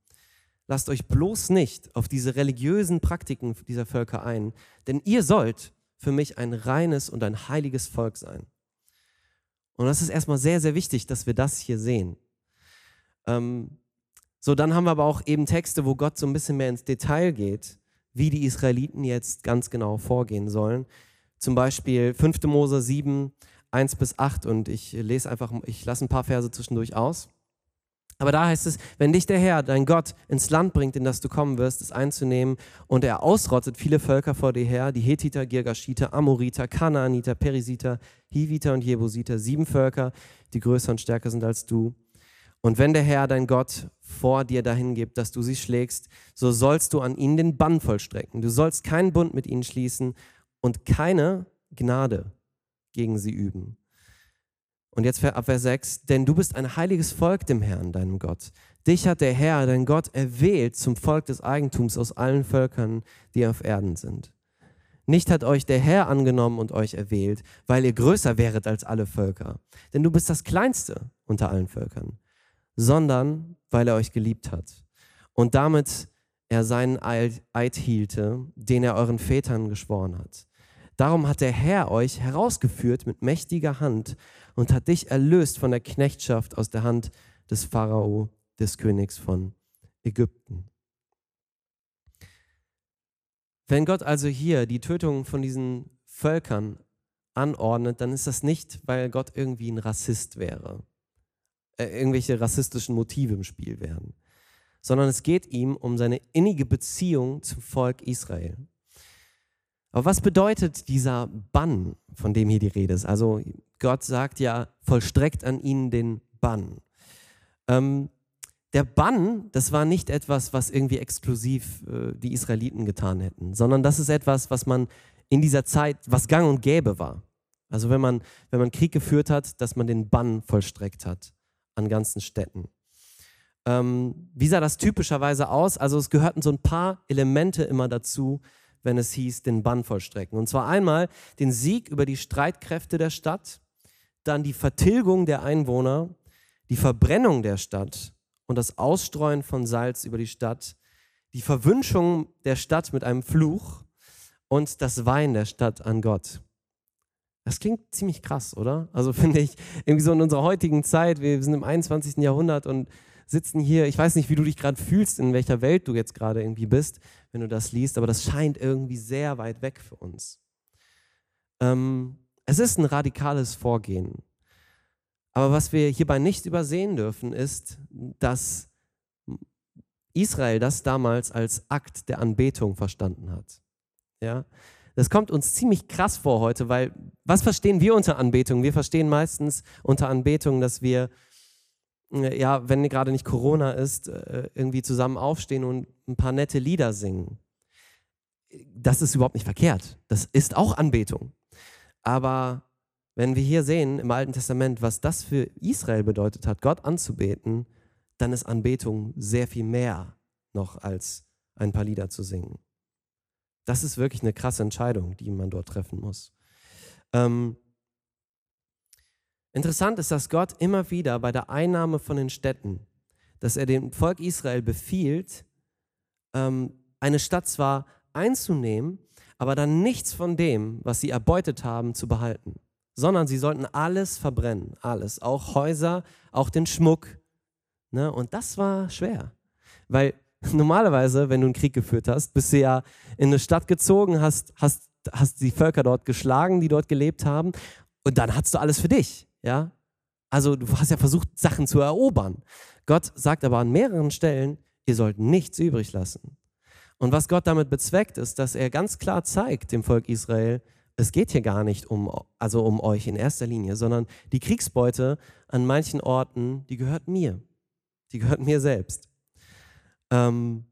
Speaker 1: Lasst euch bloß nicht auf diese religiösen Praktiken dieser Völker ein, denn ihr sollt für mich ein reines und ein heiliges Volk sein. Und das ist erstmal sehr, sehr wichtig, dass wir das hier sehen. Ähm, so, dann haben wir aber auch eben Texte, wo Gott so ein bisschen mehr ins Detail geht wie die Israeliten jetzt ganz genau vorgehen sollen. Zum Beispiel 5. Mose 7, 1 bis 8 und ich lese einfach, ich lasse ein paar Verse zwischendurch aus. Aber da heißt es, wenn dich der Herr, dein Gott, ins Land bringt, in das du kommen wirst, es einzunehmen, und er ausrottet viele Völker vor dir her, die Hethiter, Girgashiter, Amoriter, Kanaaniter, Perisiter, Hiviter und Jebusiter, sieben Völker, die größer und stärker sind als du, und wenn der Herr, dein Gott, vor dir dahin gibt, dass du sie schlägst, so sollst du an ihnen den Bann vollstrecken. Du sollst keinen Bund mit ihnen schließen und keine Gnade gegen sie üben. Und jetzt ab Vers 6, denn du bist ein heiliges Volk dem Herrn, deinem Gott. Dich hat der Herr, dein Gott, erwählt zum Volk des Eigentums aus allen Völkern, die auf Erden sind. Nicht hat euch der Herr angenommen und euch erwählt, weil ihr größer wäret als alle Völker. Denn du bist das Kleinste unter allen Völkern sondern weil er euch geliebt hat und damit er seinen Eid hielte, den er euren Vätern geschworen hat. Darum hat der Herr euch herausgeführt mit mächtiger Hand und hat dich erlöst von der Knechtschaft aus der Hand des Pharao, des Königs von Ägypten. Wenn Gott also hier die Tötung von diesen Völkern anordnet, dann ist das nicht, weil Gott irgendwie ein Rassist wäre äh, irgendwelche rassistischen Motive im Spiel wären, sondern es geht ihm um seine innige Beziehung zum Volk Israel. Aber was bedeutet dieser Bann, von dem hier die Rede ist? Also Gott sagt ja, vollstreckt an ihnen den Bann. Ähm, der Bann, das war nicht etwas, was irgendwie exklusiv äh, die Israeliten getan hätten, sondern das ist etwas, was man in dieser Zeit, was gang und gäbe war. Also wenn man, wenn man Krieg geführt hat, dass man den Bann vollstreckt hat an ganzen Städten. Ähm, wie sah das typischerweise aus? Also es gehörten so ein paar Elemente immer dazu, wenn es hieß, den Bann vollstrecken. Und zwar einmal den Sieg über die Streitkräfte der Stadt, dann die Vertilgung der Einwohner, die Verbrennung der Stadt und das Ausstreuen von Salz über die Stadt, die Verwünschung der Stadt mit einem Fluch und das Wein der Stadt an Gott. Das klingt ziemlich krass, oder? Also finde ich, irgendwie so in unserer heutigen Zeit, wir sind im 21. Jahrhundert und sitzen hier, ich weiß nicht, wie du dich gerade fühlst, in welcher Welt du jetzt gerade irgendwie bist, wenn du das liest, aber das scheint irgendwie sehr weit weg für uns. Ähm, es ist ein radikales Vorgehen. Aber was wir hierbei nicht übersehen dürfen, ist, dass Israel das damals als Akt der Anbetung verstanden hat. Ja? Das kommt uns ziemlich krass vor heute, weil was verstehen wir unter Anbetung? Wir verstehen meistens unter Anbetung, dass wir ja, wenn gerade nicht Corona ist, äh, irgendwie zusammen aufstehen und ein paar nette Lieder singen. Das ist überhaupt nicht verkehrt. Das ist auch Anbetung. Aber wenn wir hier sehen im Alten Testament, was das für Israel bedeutet hat, Gott anzubeten, dann ist Anbetung sehr viel mehr noch als ein paar Lieder zu singen. Das ist wirklich eine krasse Entscheidung, die man dort treffen muss. Ähm, interessant ist, dass Gott immer wieder bei der Einnahme von den Städten, dass er dem Volk Israel befiehlt, ähm, eine Stadt zwar einzunehmen, aber dann nichts von dem, was sie erbeutet haben, zu behalten, sondern sie sollten alles verbrennen, alles, auch Häuser, auch den Schmuck. Ne? Und das war schwer, weil normalerweise, wenn du einen Krieg geführt hast, bist du ja in eine Stadt gezogen, hast, hast, hast die Völker dort geschlagen, die dort gelebt haben, und dann hast du alles für dich. Ja? Also du hast ja versucht, Sachen zu erobern. Gott sagt aber an mehreren Stellen, ihr sollt nichts übrig lassen. Und was Gott damit bezweckt, ist, dass er ganz klar zeigt dem Volk Israel, es geht hier gar nicht um, also um euch in erster Linie, sondern die Kriegsbeute an manchen Orten, die gehört mir. Die gehört mir selbst. Ähm,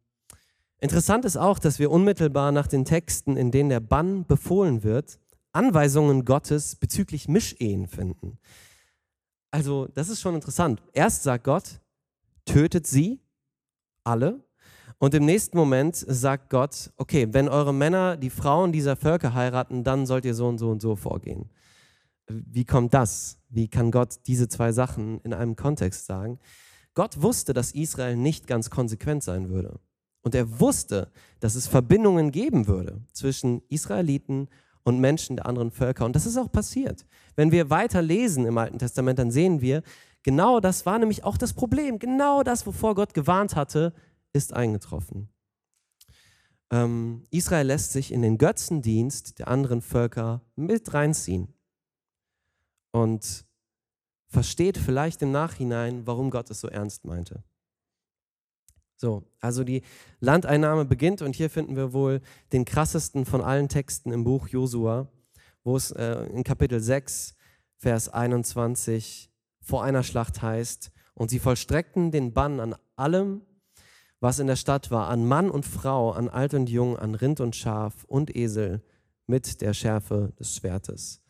Speaker 1: interessant ist auch, dass wir unmittelbar nach den Texten, in denen der Bann befohlen wird, Anweisungen Gottes bezüglich Mischehen finden. Also, das ist schon interessant. Erst sagt Gott, tötet sie alle. Und im nächsten Moment sagt Gott, okay, wenn eure Männer die Frauen dieser Völker heiraten, dann sollt ihr so und so und so vorgehen. Wie kommt das? Wie kann Gott diese zwei Sachen in einem Kontext sagen? Gott wusste, dass Israel nicht ganz konsequent sein würde. Und er wusste, dass es Verbindungen geben würde zwischen Israeliten und Menschen der anderen Völker. Und das ist auch passiert. Wenn wir weiter lesen im Alten Testament, dann sehen wir, genau das war nämlich auch das Problem. Genau das, wovor Gott gewarnt hatte, ist eingetroffen. Ähm, Israel lässt sich in den Götzendienst der anderen Völker mit reinziehen. Und versteht vielleicht im Nachhinein, warum Gott es so ernst meinte. So, also die Landeinnahme beginnt und hier finden wir wohl den krassesten von allen Texten im Buch Josua, wo es äh, in Kapitel 6, Vers 21 vor einer Schlacht heißt, und sie vollstreckten den Bann an allem, was in der Stadt war, an Mann und Frau, an Alt und Jung, an Rind und Schaf und Esel mit der Schärfe des Schwertes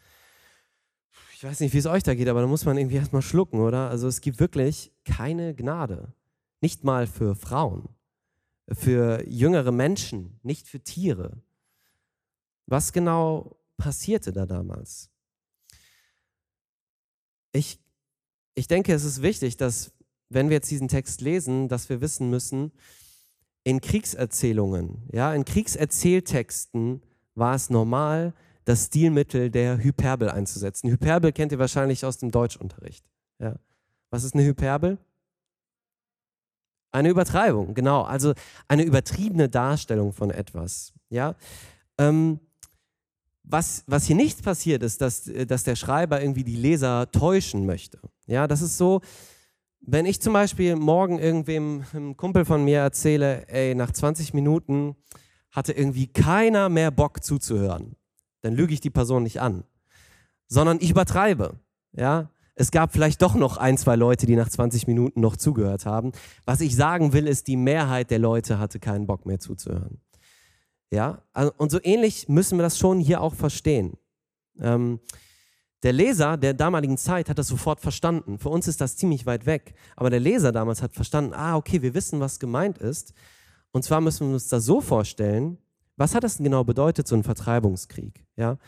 Speaker 1: ich weiß nicht, wie es euch da geht, aber da muss man irgendwie erstmal schlucken, oder? Also es gibt wirklich keine Gnade. Nicht mal für Frauen, für jüngere Menschen, nicht für Tiere. Was genau passierte da damals? Ich, ich denke, es ist wichtig, dass, wenn wir jetzt diesen Text lesen, dass wir wissen müssen, in Kriegserzählungen, ja, in Kriegserzähltexten war es normal, das Stilmittel der Hyperbel einzusetzen. Hyperbel kennt ihr wahrscheinlich aus dem Deutschunterricht. Ja. Was ist eine Hyperbel? Eine Übertreibung, genau. Also eine übertriebene Darstellung von etwas. Ja. Ähm, was, was hier nicht passiert ist, dass, dass der Schreiber irgendwie die Leser täuschen möchte. Ja, das ist so, wenn ich zum Beispiel morgen irgendwem, einem Kumpel von mir erzähle, ey, nach 20 Minuten hatte irgendwie keiner mehr Bock zuzuhören dann lüge ich die Person nicht an, sondern ich übertreibe. Ja, es gab vielleicht doch noch ein, zwei Leute, die nach 20 Minuten noch zugehört haben. Was ich sagen will, ist, die Mehrheit der Leute hatte keinen Bock mehr zuzuhören. Ja, also, und so ähnlich müssen wir das schon hier auch verstehen. Ähm, der Leser der damaligen Zeit hat das sofort verstanden. Für uns ist das ziemlich weit weg. Aber der Leser damals hat verstanden, ah, okay, wir wissen, was gemeint ist. Und zwar müssen wir uns das so vorstellen, was hat das denn genau bedeutet, so ein Vertreibungskrieg? Ja?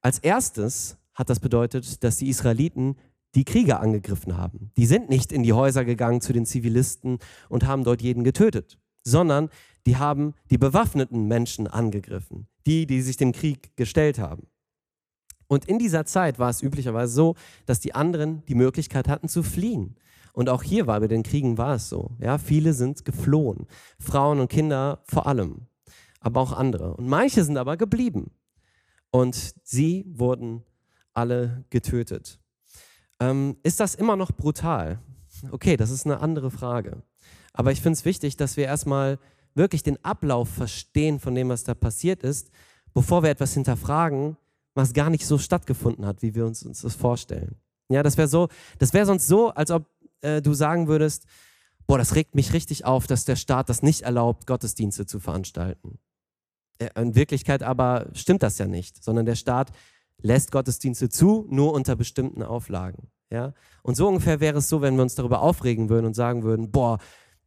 Speaker 1: Als erstes hat das bedeutet, dass die Israeliten die Krieger angegriffen haben. Die sind nicht in die Häuser gegangen zu den Zivilisten und haben dort jeden getötet, sondern die haben die bewaffneten Menschen angegriffen, die, die sich dem Krieg gestellt haben. Und in dieser Zeit war es üblicherweise so, dass die anderen die Möglichkeit hatten zu fliehen. Und auch hier war bei den Kriegen war es so. Ja, viele sind geflohen, Frauen und Kinder vor allem aber auch andere. Und manche sind aber geblieben. Und sie wurden alle getötet. Ähm, ist das immer noch brutal? Okay, das ist eine andere Frage. Aber ich finde es wichtig, dass wir erstmal wirklich den Ablauf verstehen von dem, was da passiert ist, bevor wir etwas hinterfragen, was gar nicht so stattgefunden hat, wie wir uns, uns das vorstellen. Ja, das wäre so, das sonst so, als ob äh, du sagen würdest, boah, das regt mich richtig auf, dass der Staat das nicht erlaubt, Gottesdienste zu veranstalten. Äh, in Wirklichkeit aber stimmt das ja nicht, sondern der Staat lässt Gottesdienste zu, nur unter bestimmten Auflagen. Ja? Und so ungefähr wäre es so, wenn wir uns darüber aufregen würden und sagen würden, boah,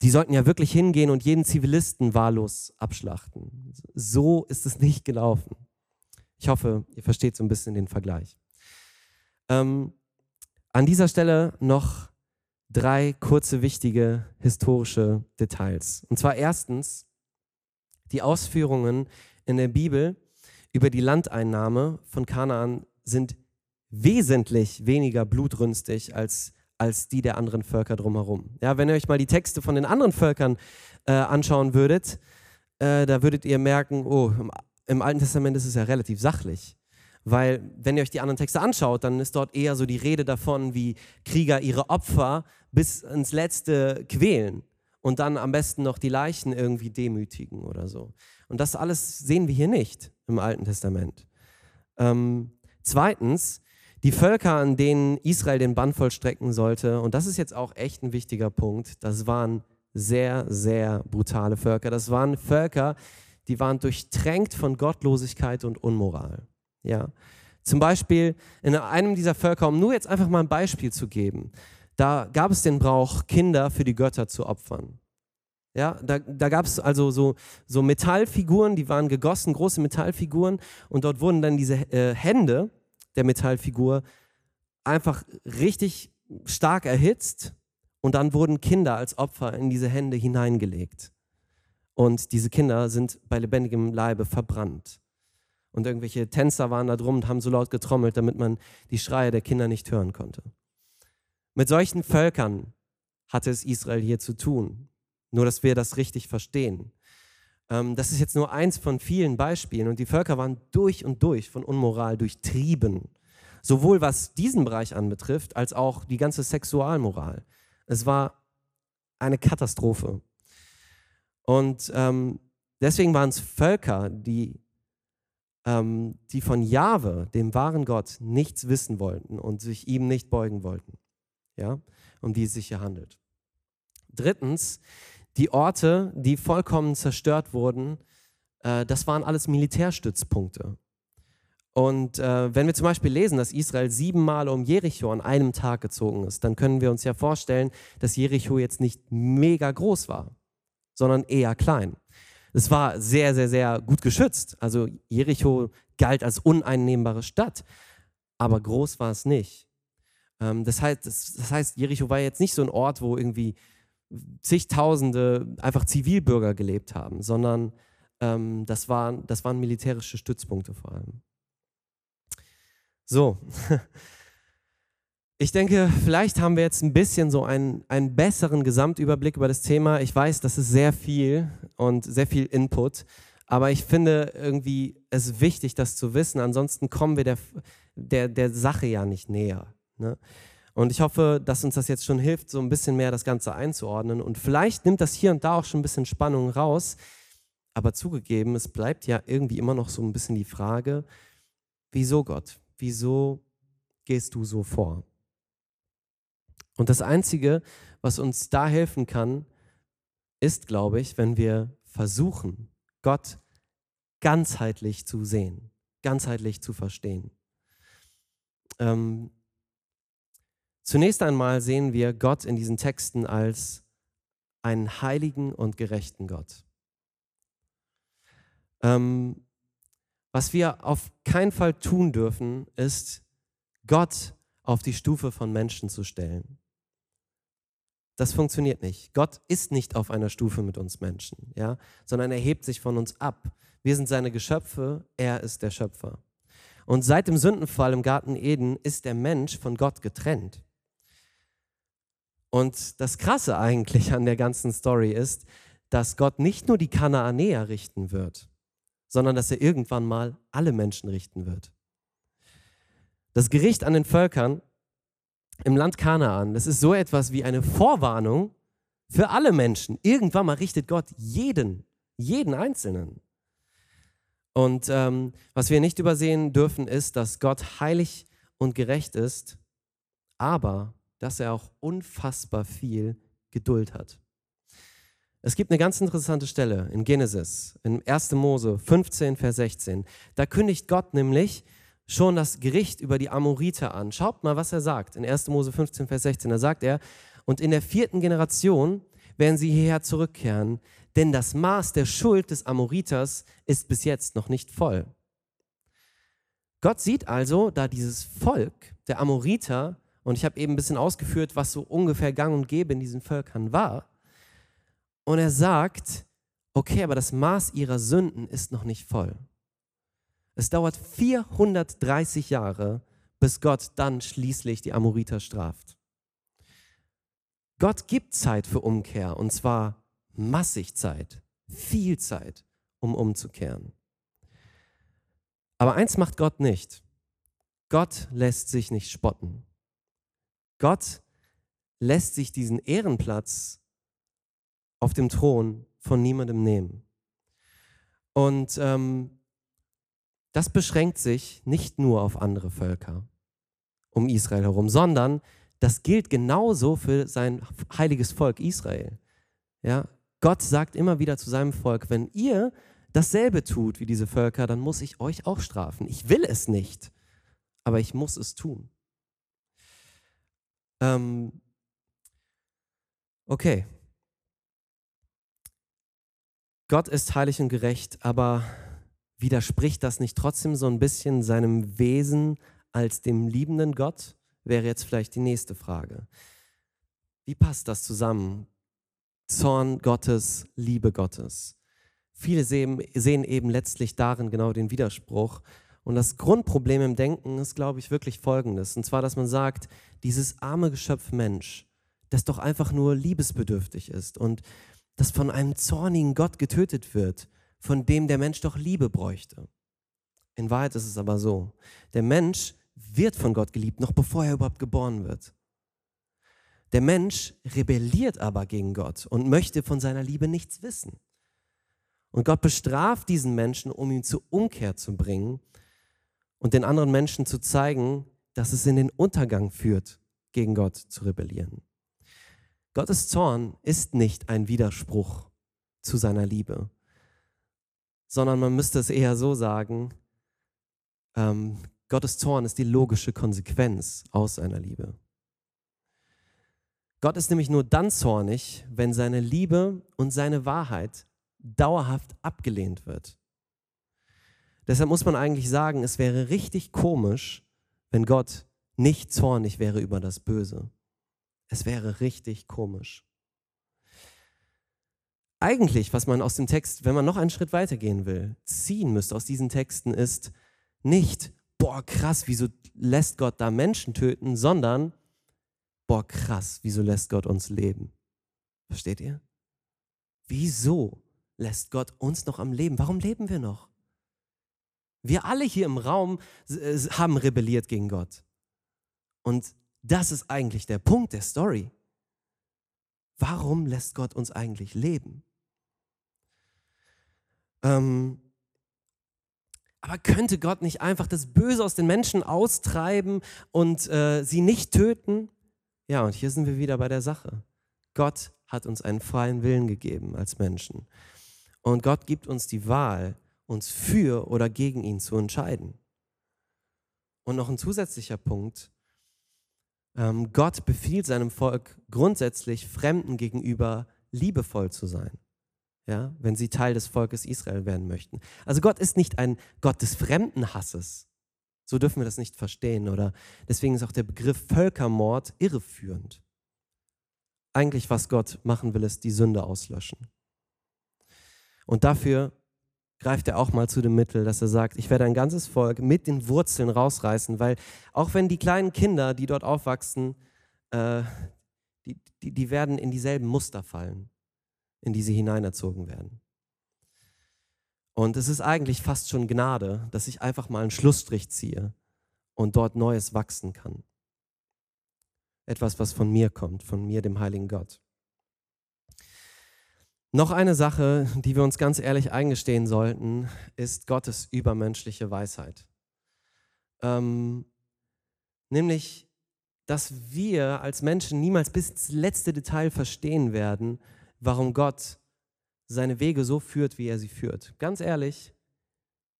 Speaker 1: die sollten ja wirklich hingehen und jeden Zivilisten wahllos abschlachten. So ist es nicht gelaufen. Ich hoffe, ihr versteht so ein bisschen den Vergleich. Ähm, an dieser Stelle noch drei kurze, wichtige historische Details. Und zwar erstens die Ausführungen in der Bibel über die Landeinnahme von Kanaan sind wesentlich weniger blutrünstig als, als die der anderen Völker drumherum. Ja, wenn ihr euch mal die Texte von den anderen Völkern äh, anschauen würdet, äh, da würdet ihr merken, oh, im, im Alten Testament ist es ja relativ sachlich. Weil, wenn ihr euch die anderen Texte anschaut, dann ist dort eher so die Rede davon, wie Krieger ihre Opfer bis ins Letzte quälen und dann am besten noch die Leichen irgendwie demütigen oder so. Und das alles sehen wir hier nicht im Alten Testament. Ähm, zweitens, die Völker, an denen Israel den Bann vollstrecken sollte, und das ist jetzt auch echt ein wichtiger Punkt, das waren sehr, sehr brutale Völker. Das waren Völker, die waren durchtränkt von Gottlosigkeit und Unmoral. Ja. Zum Beispiel in einem dieser Völker, um nur jetzt einfach mal ein Beispiel zu geben, da gab es den Brauch, Kinder für die Götter zu opfern. Ja, da, da gab es also so, so Metallfiguren, die waren gegossen, große Metallfiguren, und dort wurden dann diese äh, Hände der Metallfigur einfach richtig stark erhitzt und dann wurden Kinder als Opfer in diese Hände hineingelegt. Und diese Kinder sind bei lebendigem Leibe verbrannt. Und irgendwelche Tänzer waren da drum und haben so laut getrommelt, damit man die Schreie der Kinder nicht hören konnte. Mit solchen Völkern hatte es Israel hier zu tun. Nur, dass wir das richtig verstehen. Ähm, das ist jetzt nur eins von vielen Beispielen und die Völker waren durch und durch von Unmoral durchtrieben. Sowohl was diesen Bereich anbetrifft, als auch die ganze Sexualmoral. Es war eine Katastrophe. Und ähm, deswegen waren es Völker, die, ähm, die von Jahwe, dem wahren Gott, nichts wissen wollten und sich ihm nicht beugen wollten. Ja, um die es sich hier handelt. Drittens, die Orte, die vollkommen zerstört wurden, äh, das waren alles Militärstützpunkte. Und äh, wenn wir zum Beispiel lesen, dass Israel siebenmal um Jericho an einem Tag gezogen ist, dann können wir uns ja vorstellen, dass Jericho jetzt nicht mega groß war, sondern eher klein. Es war sehr, sehr, sehr gut geschützt. Also Jericho galt als uneinnehmbare Stadt, aber groß war es nicht. Ähm, das, heißt, das, das heißt, Jericho war jetzt nicht so ein Ort, wo irgendwie zigtausende einfach Zivilbürger gelebt haben, sondern ähm, das, waren, das waren militärische Stützpunkte vor allem. So, ich denke, vielleicht haben wir jetzt ein bisschen so einen, einen besseren Gesamtüberblick über das Thema. Ich weiß, das ist sehr viel und sehr viel Input, aber ich finde irgendwie es wichtig, das zu wissen. Ansonsten kommen wir der, der, der Sache ja nicht näher. Ne? Und ich hoffe, dass uns das jetzt schon hilft, so ein bisschen mehr das Ganze einzuordnen. Und vielleicht nimmt das hier und da auch schon ein bisschen Spannung raus. Aber zugegeben, es bleibt ja irgendwie immer noch so ein bisschen die Frage, wieso Gott? Wieso gehst du so vor? Und das Einzige, was uns da helfen kann, ist, glaube ich, wenn wir versuchen, Gott ganzheitlich zu sehen, ganzheitlich zu verstehen. Ähm, Zunächst einmal sehen wir Gott in diesen Texten als einen heiligen und gerechten Gott. Ähm, was wir auf keinen Fall tun dürfen, ist, Gott auf die Stufe von Menschen zu stellen. Das funktioniert nicht. Gott ist nicht auf einer Stufe mit uns Menschen, ja, sondern er hebt sich von uns ab. Wir sind seine Geschöpfe, er ist der Schöpfer. Und seit dem Sündenfall im Garten Eden ist der Mensch von Gott getrennt. Und das Krasse eigentlich an der ganzen Story ist, dass Gott nicht nur die Kanaanäer richten wird, sondern dass er irgendwann mal alle Menschen richten wird. Das Gericht an den Völkern im Land Kanaan, das ist so etwas wie eine Vorwarnung für alle Menschen. Irgendwann mal richtet Gott jeden, jeden Einzelnen. Und ähm, was wir nicht übersehen dürfen, ist, dass Gott heilig und gerecht ist, aber dass er auch unfassbar viel Geduld hat. Es gibt eine ganz interessante Stelle in Genesis, in 1. Mose 15, Vers 16. Da kündigt Gott nämlich schon das Gericht über die Amoriter an. Schaut mal, was er sagt in 1. Mose 15, Vers 16. Da sagt er, und in der vierten Generation werden sie hierher zurückkehren, denn das Maß der Schuld des Amoriters ist bis jetzt noch nicht voll. Gott sieht also, da dieses Volk der Amoriter, und ich habe eben ein bisschen ausgeführt, was so ungefähr gang und gäbe in diesen Völkern war, und er sagt, okay, aber das Maß ihrer Sünden ist noch nicht voll. Es dauert 430 Jahre, bis Gott dann schließlich die Amoriter straft. Gott gibt Zeit für Umkehr und zwar massig Zeit, viel Zeit, um umzukehren. Aber eins macht Gott nicht. Gott lässt sich nicht spotten. Gott lässt sich diesen Ehrenplatz auf dem Thron von niemandem nehmen. Und ähm, das beschränkt sich nicht nur auf andere Völker um Israel herum, sondern das gilt genauso für sein heiliges Volk Israel. Ja, Gott sagt immer wieder zu seinem Volk, wenn ihr dasselbe tut wie diese Völker, dann muss ich euch auch strafen. Ich will es nicht, aber ich muss es tun. Ähm, okay. Gott ist heilig und gerecht, aber widerspricht das nicht trotzdem so ein bisschen seinem Wesen als dem liebenden Gott? Wäre jetzt vielleicht die nächste Frage. Wie passt das zusammen? Zorn Gottes, Liebe Gottes. Viele sehen, sehen eben letztlich darin genau den Widerspruch. Und das Grundproblem im Denken ist, glaube ich, wirklich folgendes. Und zwar, dass man sagt, dieses arme Geschöpf Mensch, das doch einfach nur liebesbedürftig ist und das von einem zornigen Gott getötet wird von dem der Mensch doch Liebe bräuchte. In Wahrheit ist es aber so, der Mensch wird von Gott geliebt, noch bevor er überhaupt geboren wird. Der Mensch rebelliert aber gegen Gott und möchte von seiner Liebe nichts wissen. Und Gott bestraft diesen Menschen, um ihn zur Umkehr zu bringen und den anderen Menschen zu zeigen, dass es in den Untergang führt, gegen Gott zu rebellieren. Gottes Zorn ist nicht ein Widerspruch zu seiner Liebe sondern man müsste es eher so sagen, ähm, Gottes Zorn ist die logische Konsequenz aus seiner Liebe. Gott ist nämlich nur dann zornig, wenn seine Liebe und seine Wahrheit dauerhaft abgelehnt wird. Deshalb muss man eigentlich sagen, es wäre richtig komisch, wenn Gott nicht zornig wäre über das Böse. Es wäre richtig komisch eigentlich, was man aus dem Text, wenn man noch einen Schritt weitergehen will, ziehen müsste aus diesen Texten, ist nicht, boah, krass, wieso lässt Gott da Menschen töten, sondern, boah, krass, wieso lässt Gott uns leben? Versteht ihr? Wieso lässt Gott uns noch am Leben? Warum leben wir noch? Wir alle hier im Raum haben rebelliert gegen Gott. Und das ist eigentlich der Punkt der Story. Warum lässt Gott uns eigentlich leben? Ähm, aber könnte Gott nicht einfach das Böse aus den Menschen austreiben und äh, sie nicht töten? Ja, und hier sind wir wieder bei der Sache. Gott hat uns einen freien Willen gegeben als Menschen. Und Gott gibt uns die Wahl, uns für oder gegen ihn zu entscheiden. Und noch ein zusätzlicher Punkt. Ähm, Gott befiehlt seinem Volk grundsätzlich Fremden gegenüber liebevoll zu sein ja, wenn sie Teil des Volkes Israel werden möchten. Also Gott ist nicht ein Gott des Fremdenhasses. So dürfen wir das nicht verstehen. Oder deswegen ist auch der Begriff Völkermord irreführend. Eigentlich, was Gott machen will, ist die Sünde auslöschen. Und dafür greift er auch mal zu dem Mittel, dass er sagt, ich werde ein ganzes Volk mit den Wurzeln rausreißen, weil auch wenn die kleinen Kinder, die dort aufwachsen, äh, die, die, die werden in dieselben Muster fallen in die sie hineinerzogen werden. Und es ist eigentlich fast schon Gnade, dass ich einfach mal einen Schlussstrich ziehe und dort Neues wachsen kann. Etwas, was von mir kommt, von mir, dem heiligen Gott. Noch eine Sache, die wir uns ganz ehrlich eingestehen sollten, ist Gottes übermenschliche Weisheit. Ähm, nämlich dass wir als Menschen niemals bis ins letzte Detail verstehen werden, warum Gott seine Wege so führt, wie er sie führt. Ganz ehrlich,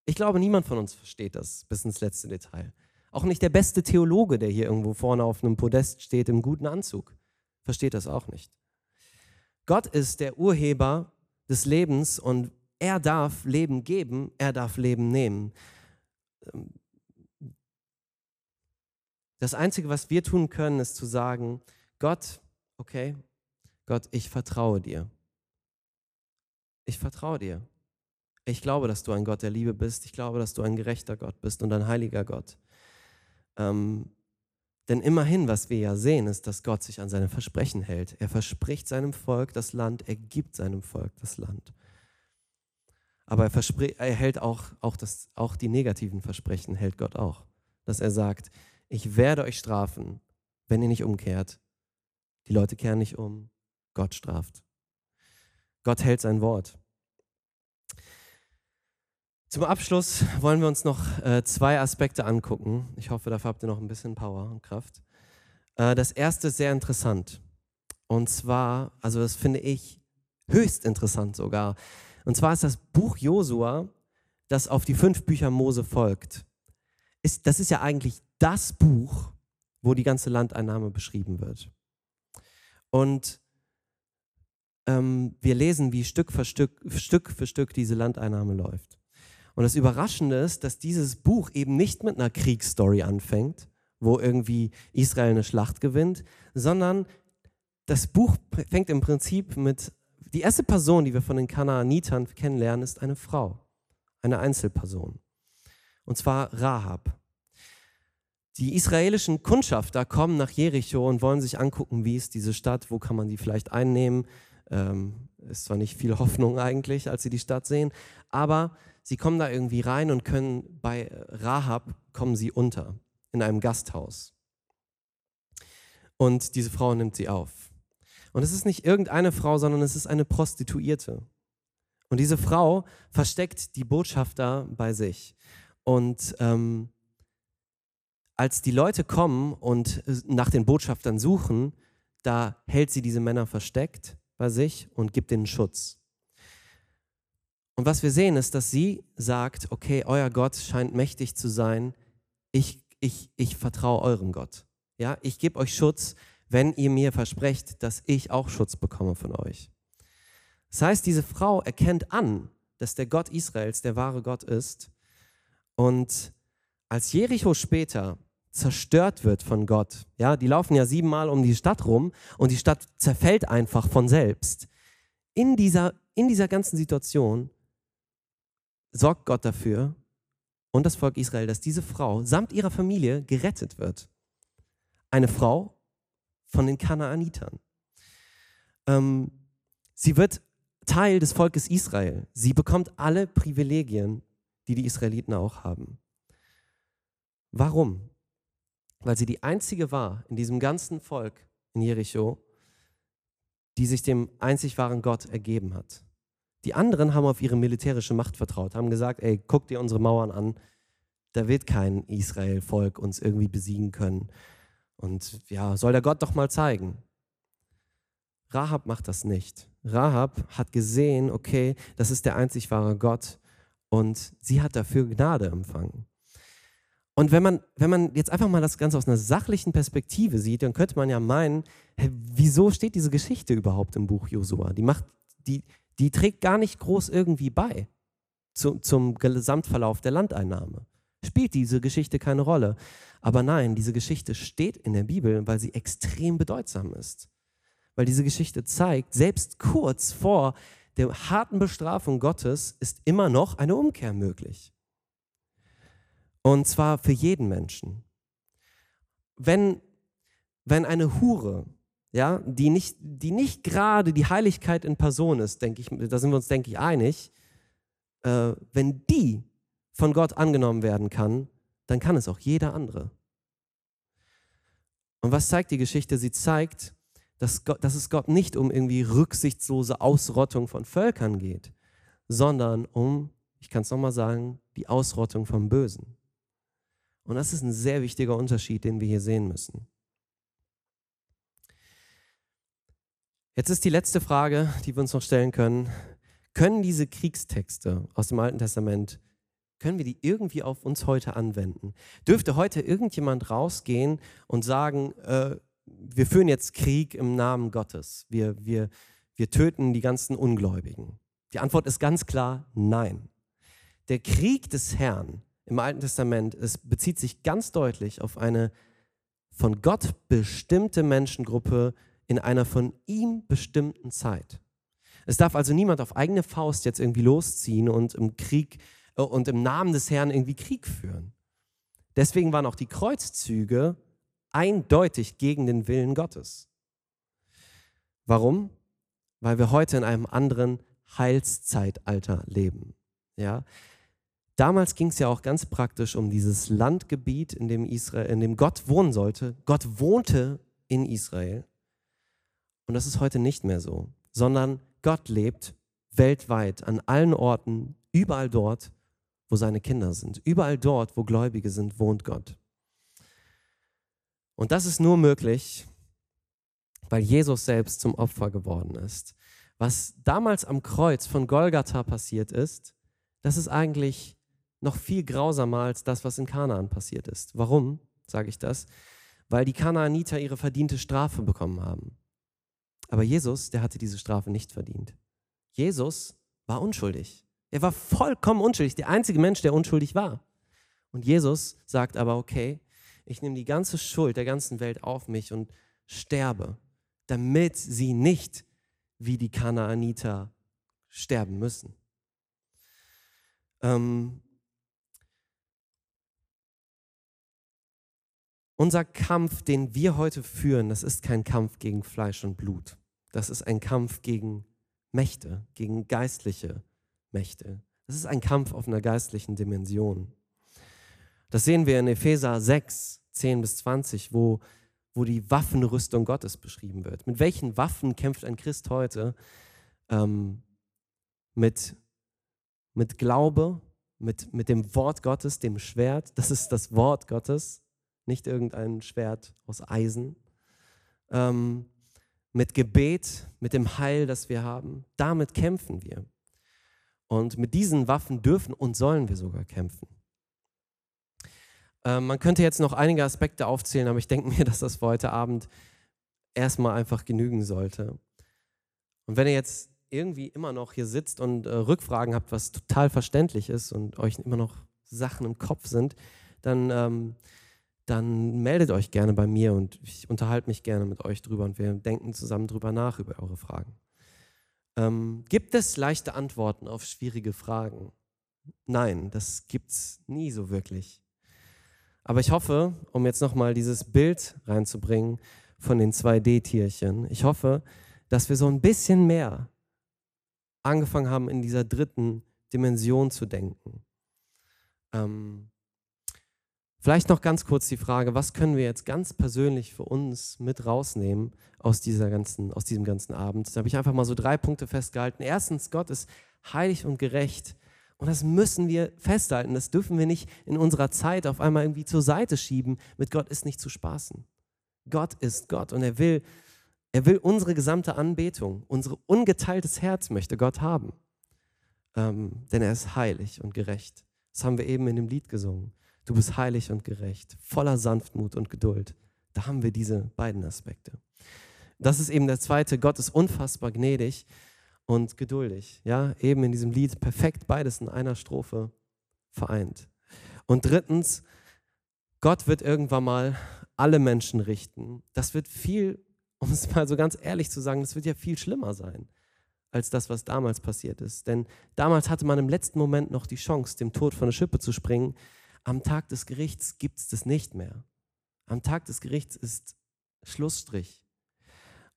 Speaker 1: ich glaube, niemand von uns versteht das bis ins letzte Detail. Auch nicht der beste Theologe, der hier irgendwo vorne auf einem Podest steht im guten Anzug, versteht das auch nicht. Gott ist der Urheber des Lebens und er darf Leben geben, er darf Leben nehmen. Das Einzige, was wir tun können, ist zu sagen, Gott, okay, Gott, ich vertraue dir. Ich vertraue dir. Ich glaube, dass du ein Gott der Liebe bist. Ich glaube, dass du ein gerechter Gott bist und ein heiliger Gott. Ähm, denn immerhin, was wir ja sehen, ist, dass Gott sich an seine Versprechen hält. Er verspricht seinem Volk das Land, er gibt seinem Volk das Land. Aber er, er hält auch, auch, das, auch die negativen Versprechen, hält Gott auch. Dass er sagt, ich werde euch strafen, wenn ihr nicht umkehrt. Die Leute kehren nicht um, Gott straft. Gott hält sein Wort. Zum Abschluss wollen wir uns noch äh, zwei Aspekte angucken. Ich hoffe, dafür habt ihr noch ein bisschen Power und Kraft. Äh, das erste ist sehr interessant. Und zwar, also das finde ich höchst interessant sogar. Und zwar ist das Buch Josua, das auf die fünf Bücher Mose folgt. Ist, das ist ja eigentlich das Buch, wo die ganze Landeinnahme beschrieben wird. Und ähm, wir lesen, wie Stück für Stück, Stück für Stück diese Landeinnahme läuft. Und das Überraschende ist, dass dieses Buch eben nicht mit einer Kriegsstory anfängt, wo irgendwie Israel eine Schlacht gewinnt, sondern das Buch fängt im Prinzip mit, die erste Person, die wir von den Kanaanitern kennenlernen, ist eine Frau, eine Einzelperson. Und zwar Rahab. Die israelischen Kundschafter kommen nach Jericho und wollen sich angucken, wie ist diese Stadt, wo kann man die vielleicht einnehmen. Ähm, ist zwar nicht viel Hoffnung eigentlich, als sie die Stadt sehen, aber sie kommen da irgendwie rein und können bei Rahab kommen sie unter in einem Gasthaus. Und diese Frau nimmt sie auf. Und es ist nicht irgendeine Frau, sondern es ist eine Prostituierte. Und diese Frau versteckt die Botschafter bei sich. Und ähm, als die Leute kommen und äh, nach den Botschaftern suchen, da hält sie diese Männer versteckt bei sich und gibt ihnen Schutz. Und was wir sehen, ist, dass sie sagt, okay, euer Gott scheint mächtig zu sein, ich, ich, ich vertraue eurem Gott. Ja, ich gebe euch Schutz, wenn ihr mir versprecht, dass ich auch Schutz bekomme von euch. Das heißt, diese Frau erkennt an, dass der Gott Israels der wahre Gott ist und als Jericho später zerstört wird von Gott, ja, die laufen ja siebenmal um die Stadt rum und die Stadt zerfällt einfach von selbst. In dieser, in dieser ganzen Situation sorgt Gott dafür und das Volk Israel, dass diese Frau samt ihrer Familie gerettet wird. Eine Frau von den Kanaanitern. Ähm, sie wird Teil des Volkes Israel. Sie bekommt alle Privilegien, die die Israeliten auch haben. Warum? Weil sie die einzige war in diesem ganzen Volk in Jericho, die sich dem einzig wahren Gott ergeben hat. Die anderen haben auf ihre militärische Macht vertraut, haben gesagt, ey, guck dir unsere Mauern an, da wird kein Israel-Volk uns irgendwie besiegen können. Und ja, soll der Gott doch mal zeigen. Rahab macht das nicht. Rahab hat gesehen, okay, das ist der einzig wahre Gott und sie hat dafür Gnade empfangen. Und wenn man, wenn man jetzt einfach mal das Ganze aus einer sachlichen Perspektive sieht, dann könnte man ja meinen, hey, wieso steht diese Geschichte überhaupt im Buch Josua? Die, macht, die, die trägt gar nicht groß irgendwie bei zu, zum Gesamtverlauf der Landeinnahme. Spielt diese Geschichte keine Rolle. Aber nein, diese Geschichte steht in der Bibel, weil sie extrem bedeutsam ist. Weil diese Geschichte zeigt, selbst kurz vor der harten Bestrafung Gottes ist immer noch eine Umkehr möglich. Und zwar für jeden Menschen. Wenn, wenn eine Hure, ja, die nicht, die nicht gerade die Heiligkeit in Person ist, denke ich, da sind wir uns, denke ich, einig, äh, wenn die von Gott angenommen werden kann, dann kann es auch jeder andere. Und was zeigt die Geschichte? Sie zeigt, dass, Gott, dass es Gott nicht um irgendwie rücksichtslose Ausrottung von Völkern geht, sondern um, ich kann es nochmal sagen, die Ausrottung vom Bösen. Und das ist ein sehr wichtiger Unterschied, den wir hier sehen müssen. Jetzt ist die letzte Frage, die wir uns noch stellen können. Können diese Kriegstexte aus dem Alten Testament, können wir die irgendwie auf uns heute anwenden? Dürfte heute irgendjemand rausgehen und sagen, äh, wir führen jetzt Krieg im Namen Gottes, wir, wir, wir töten die ganzen Ungläubigen? Die Antwort ist ganz klar nein. Der Krieg des Herrn im Alten Testament es bezieht sich ganz deutlich auf eine von Gott bestimmte Menschengruppe in einer von ihm bestimmten Zeit. Es darf also niemand auf eigene Faust jetzt irgendwie losziehen und im Krieg äh, und im Namen des Herrn irgendwie Krieg führen. Deswegen waren auch die Kreuzzüge eindeutig gegen den Willen Gottes. Warum? Weil wir heute in einem anderen Heilszeitalter leben. Ja? Damals ging es ja auch ganz praktisch um dieses Landgebiet, in dem, Israel, in dem Gott wohnen sollte. Gott wohnte in Israel. Und das ist heute nicht mehr so, sondern Gott lebt weltweit, an allen Orten, überall dort, wo seine Kinder sind. Überall dort, wo Gläubige sind, wohnt Gott. Und das ist nur möglich, weil Jesus selbst zum Opfer geworden ist. Was damals am Kreuz von Golgatha passiert ist, das ist eigentlich noch viel grausamer als das, was in Kanaan passiert ist. Warum sage ich das? Weil die Kanaaniter ihre verdiente Strafe bekommen haben. Aber Jesus, der hatte diese Strafe nicht verdient. Jesus war unschuldig. Er war vollkommen unschuldig, der einzige Mensch, der unschuldig war. Und Jesus sagt aber, okay, ich nehme die ganze Schuld der ganzen Welt auf mich und sterbe, damit sie nicht wie die Kanaaniter sterben müssen. Ähm, Unser Kampf, den wir heute führen, das ist kein Kampf gegen Fleisch und Blut. Das ist ein Kampf gegen Mächte, gegen geistliche Mächte. Das ist ein Kampf auf einer geistlichen Dimension. Das sehen wir in Epheser 6, 10 bis 20, wo, wo die Waffenrüstung Gottes beschrieben wird. Mit welchen Waffen kämpft ein Christ heute? Ähm, mit, mit Glaube, mit, mit dem Wort Gottes, dem Schwert. Das ist das Wort Gottes nicht irgendein Schwert aus Eisen. Ähm, mit Gebet, mit dem Heil, das wir haben, damit kämpfen wir. Und mit diesen Waffen dürfen und sollen wir sogar kämpfen. Ähm, man könnte jetzt noch einige Aspekte aufzählen, aber ich denke mir, dass das für heute Abend erstmal einfach genügen sollte. Und wenn ihr jetzt irgendwie immer noch hier sitzt und äh, Rückfragen habt, was total verständlich ist und euch immer noch Sachen im Kopf sind, dann ähm, dann meldet euch gerne bei mir und ich unterhalte mich gerne mit euch drüber und wir denken zusammen drüber nach über eure Fragen. Ähm, gibt es leichte Antworten auf schwierige Fragen? Nein, das gibt es nie so wirklich. Aber ich hoffe, um jetzt nochmal dieses Bild reinzubringen von den 2D-Tierchen, ich hoffe, dass wir so ein bisschen mehr angefangen haben, in dieser dritten Dimension zu denken. Ähm, Vielleicht noch ganz kurz die Frage, was können wir jetzt ganz persönlich für uns mit rausnehmen aus, dieser ganzen, aus diesem ganzen Abend? Da habe ich einfach mal so drei Punkte festgehalten. Erstens, Gott ist heilig und gerecht. Und das müssen wir festhalten. Das dürfen wir nicht in unserer Zeit auf einmal irgendwie zur Seite schieben. Mit Gott ist nicht zu spaßen. Gott ist Gott und er will, er will unsere gesamte Anbetung, unser ungeteiltes Herz möchte Gott haben. Ähm, denn er ist heilig und gerecht. Das haben wir eben in dem Lied gesungen. Du bist heilig und gerecht, voller Sanftmut und Geduld. Da haben wir diese beiden Aspekte. Das ist eben der zweite. Gott ist unfassbar gnädig und geduldig. Ja, eben in diesem Lied perfekt beides in einer Strophe vereint. Und drittens, Gott wird irgendwann mal alle Menschen richten. Das wird viel, um es mal so ganz ehrlich zu sagen, das wird ja viel schlimmer sein als das, was damals passiert ist. Denn damals hatte man im letzten Moment noch die Chance, dem Tod von der Schippe zu springen. Am Tag des Gerichts gibt es das nicht mehr. Am Tag des Gerichts ist Schlussstrich.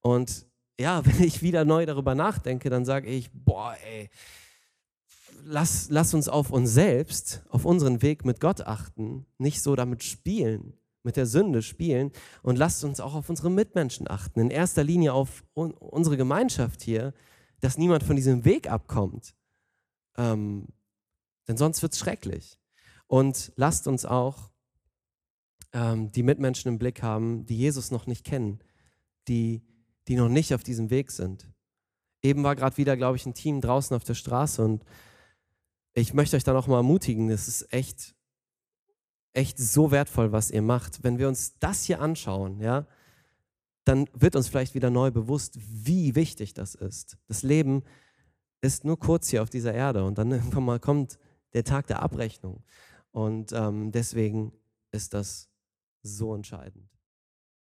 Speaker 1: Und ja, wenn ich wieder neu darüber nachdenke, dann sage ich, boah, ey, lass, lass uns auf uns selbst, auf unseren Weg mit Gott achten, nicht so damit spielen, mit der Sünde spielen und lasst uns auch auf unsere Mitmenschen achten. In erster Linie auf un unsere Gemeinschaft hier, dass niemand von diesem Weg abkommt. Ähm, denn sonst wird es schrecklich. Und lasst uns auch ähm, die Mitmenschen im Blick haben, die Jesus noch nicht kennen, die, die noch nicht auf diesem Weg sind. Eben war gerade wieder, glaube ich, ein Team draußen auf der Straße und ich möchte euch da noch mal ermutigen, es ist echt, echt so wertvoll, was ihr macht. Wenn wir uns das hier anschauen, ja, dann wird uns vielleicht wieder neu bewusst, wie wichtig das ist. Das Leben ist nur kurz hier auf dieser Erde und dann irgendwann mal kommt der Tag der Abrechnung. Und ähm, deswegen ist das so entscheidend.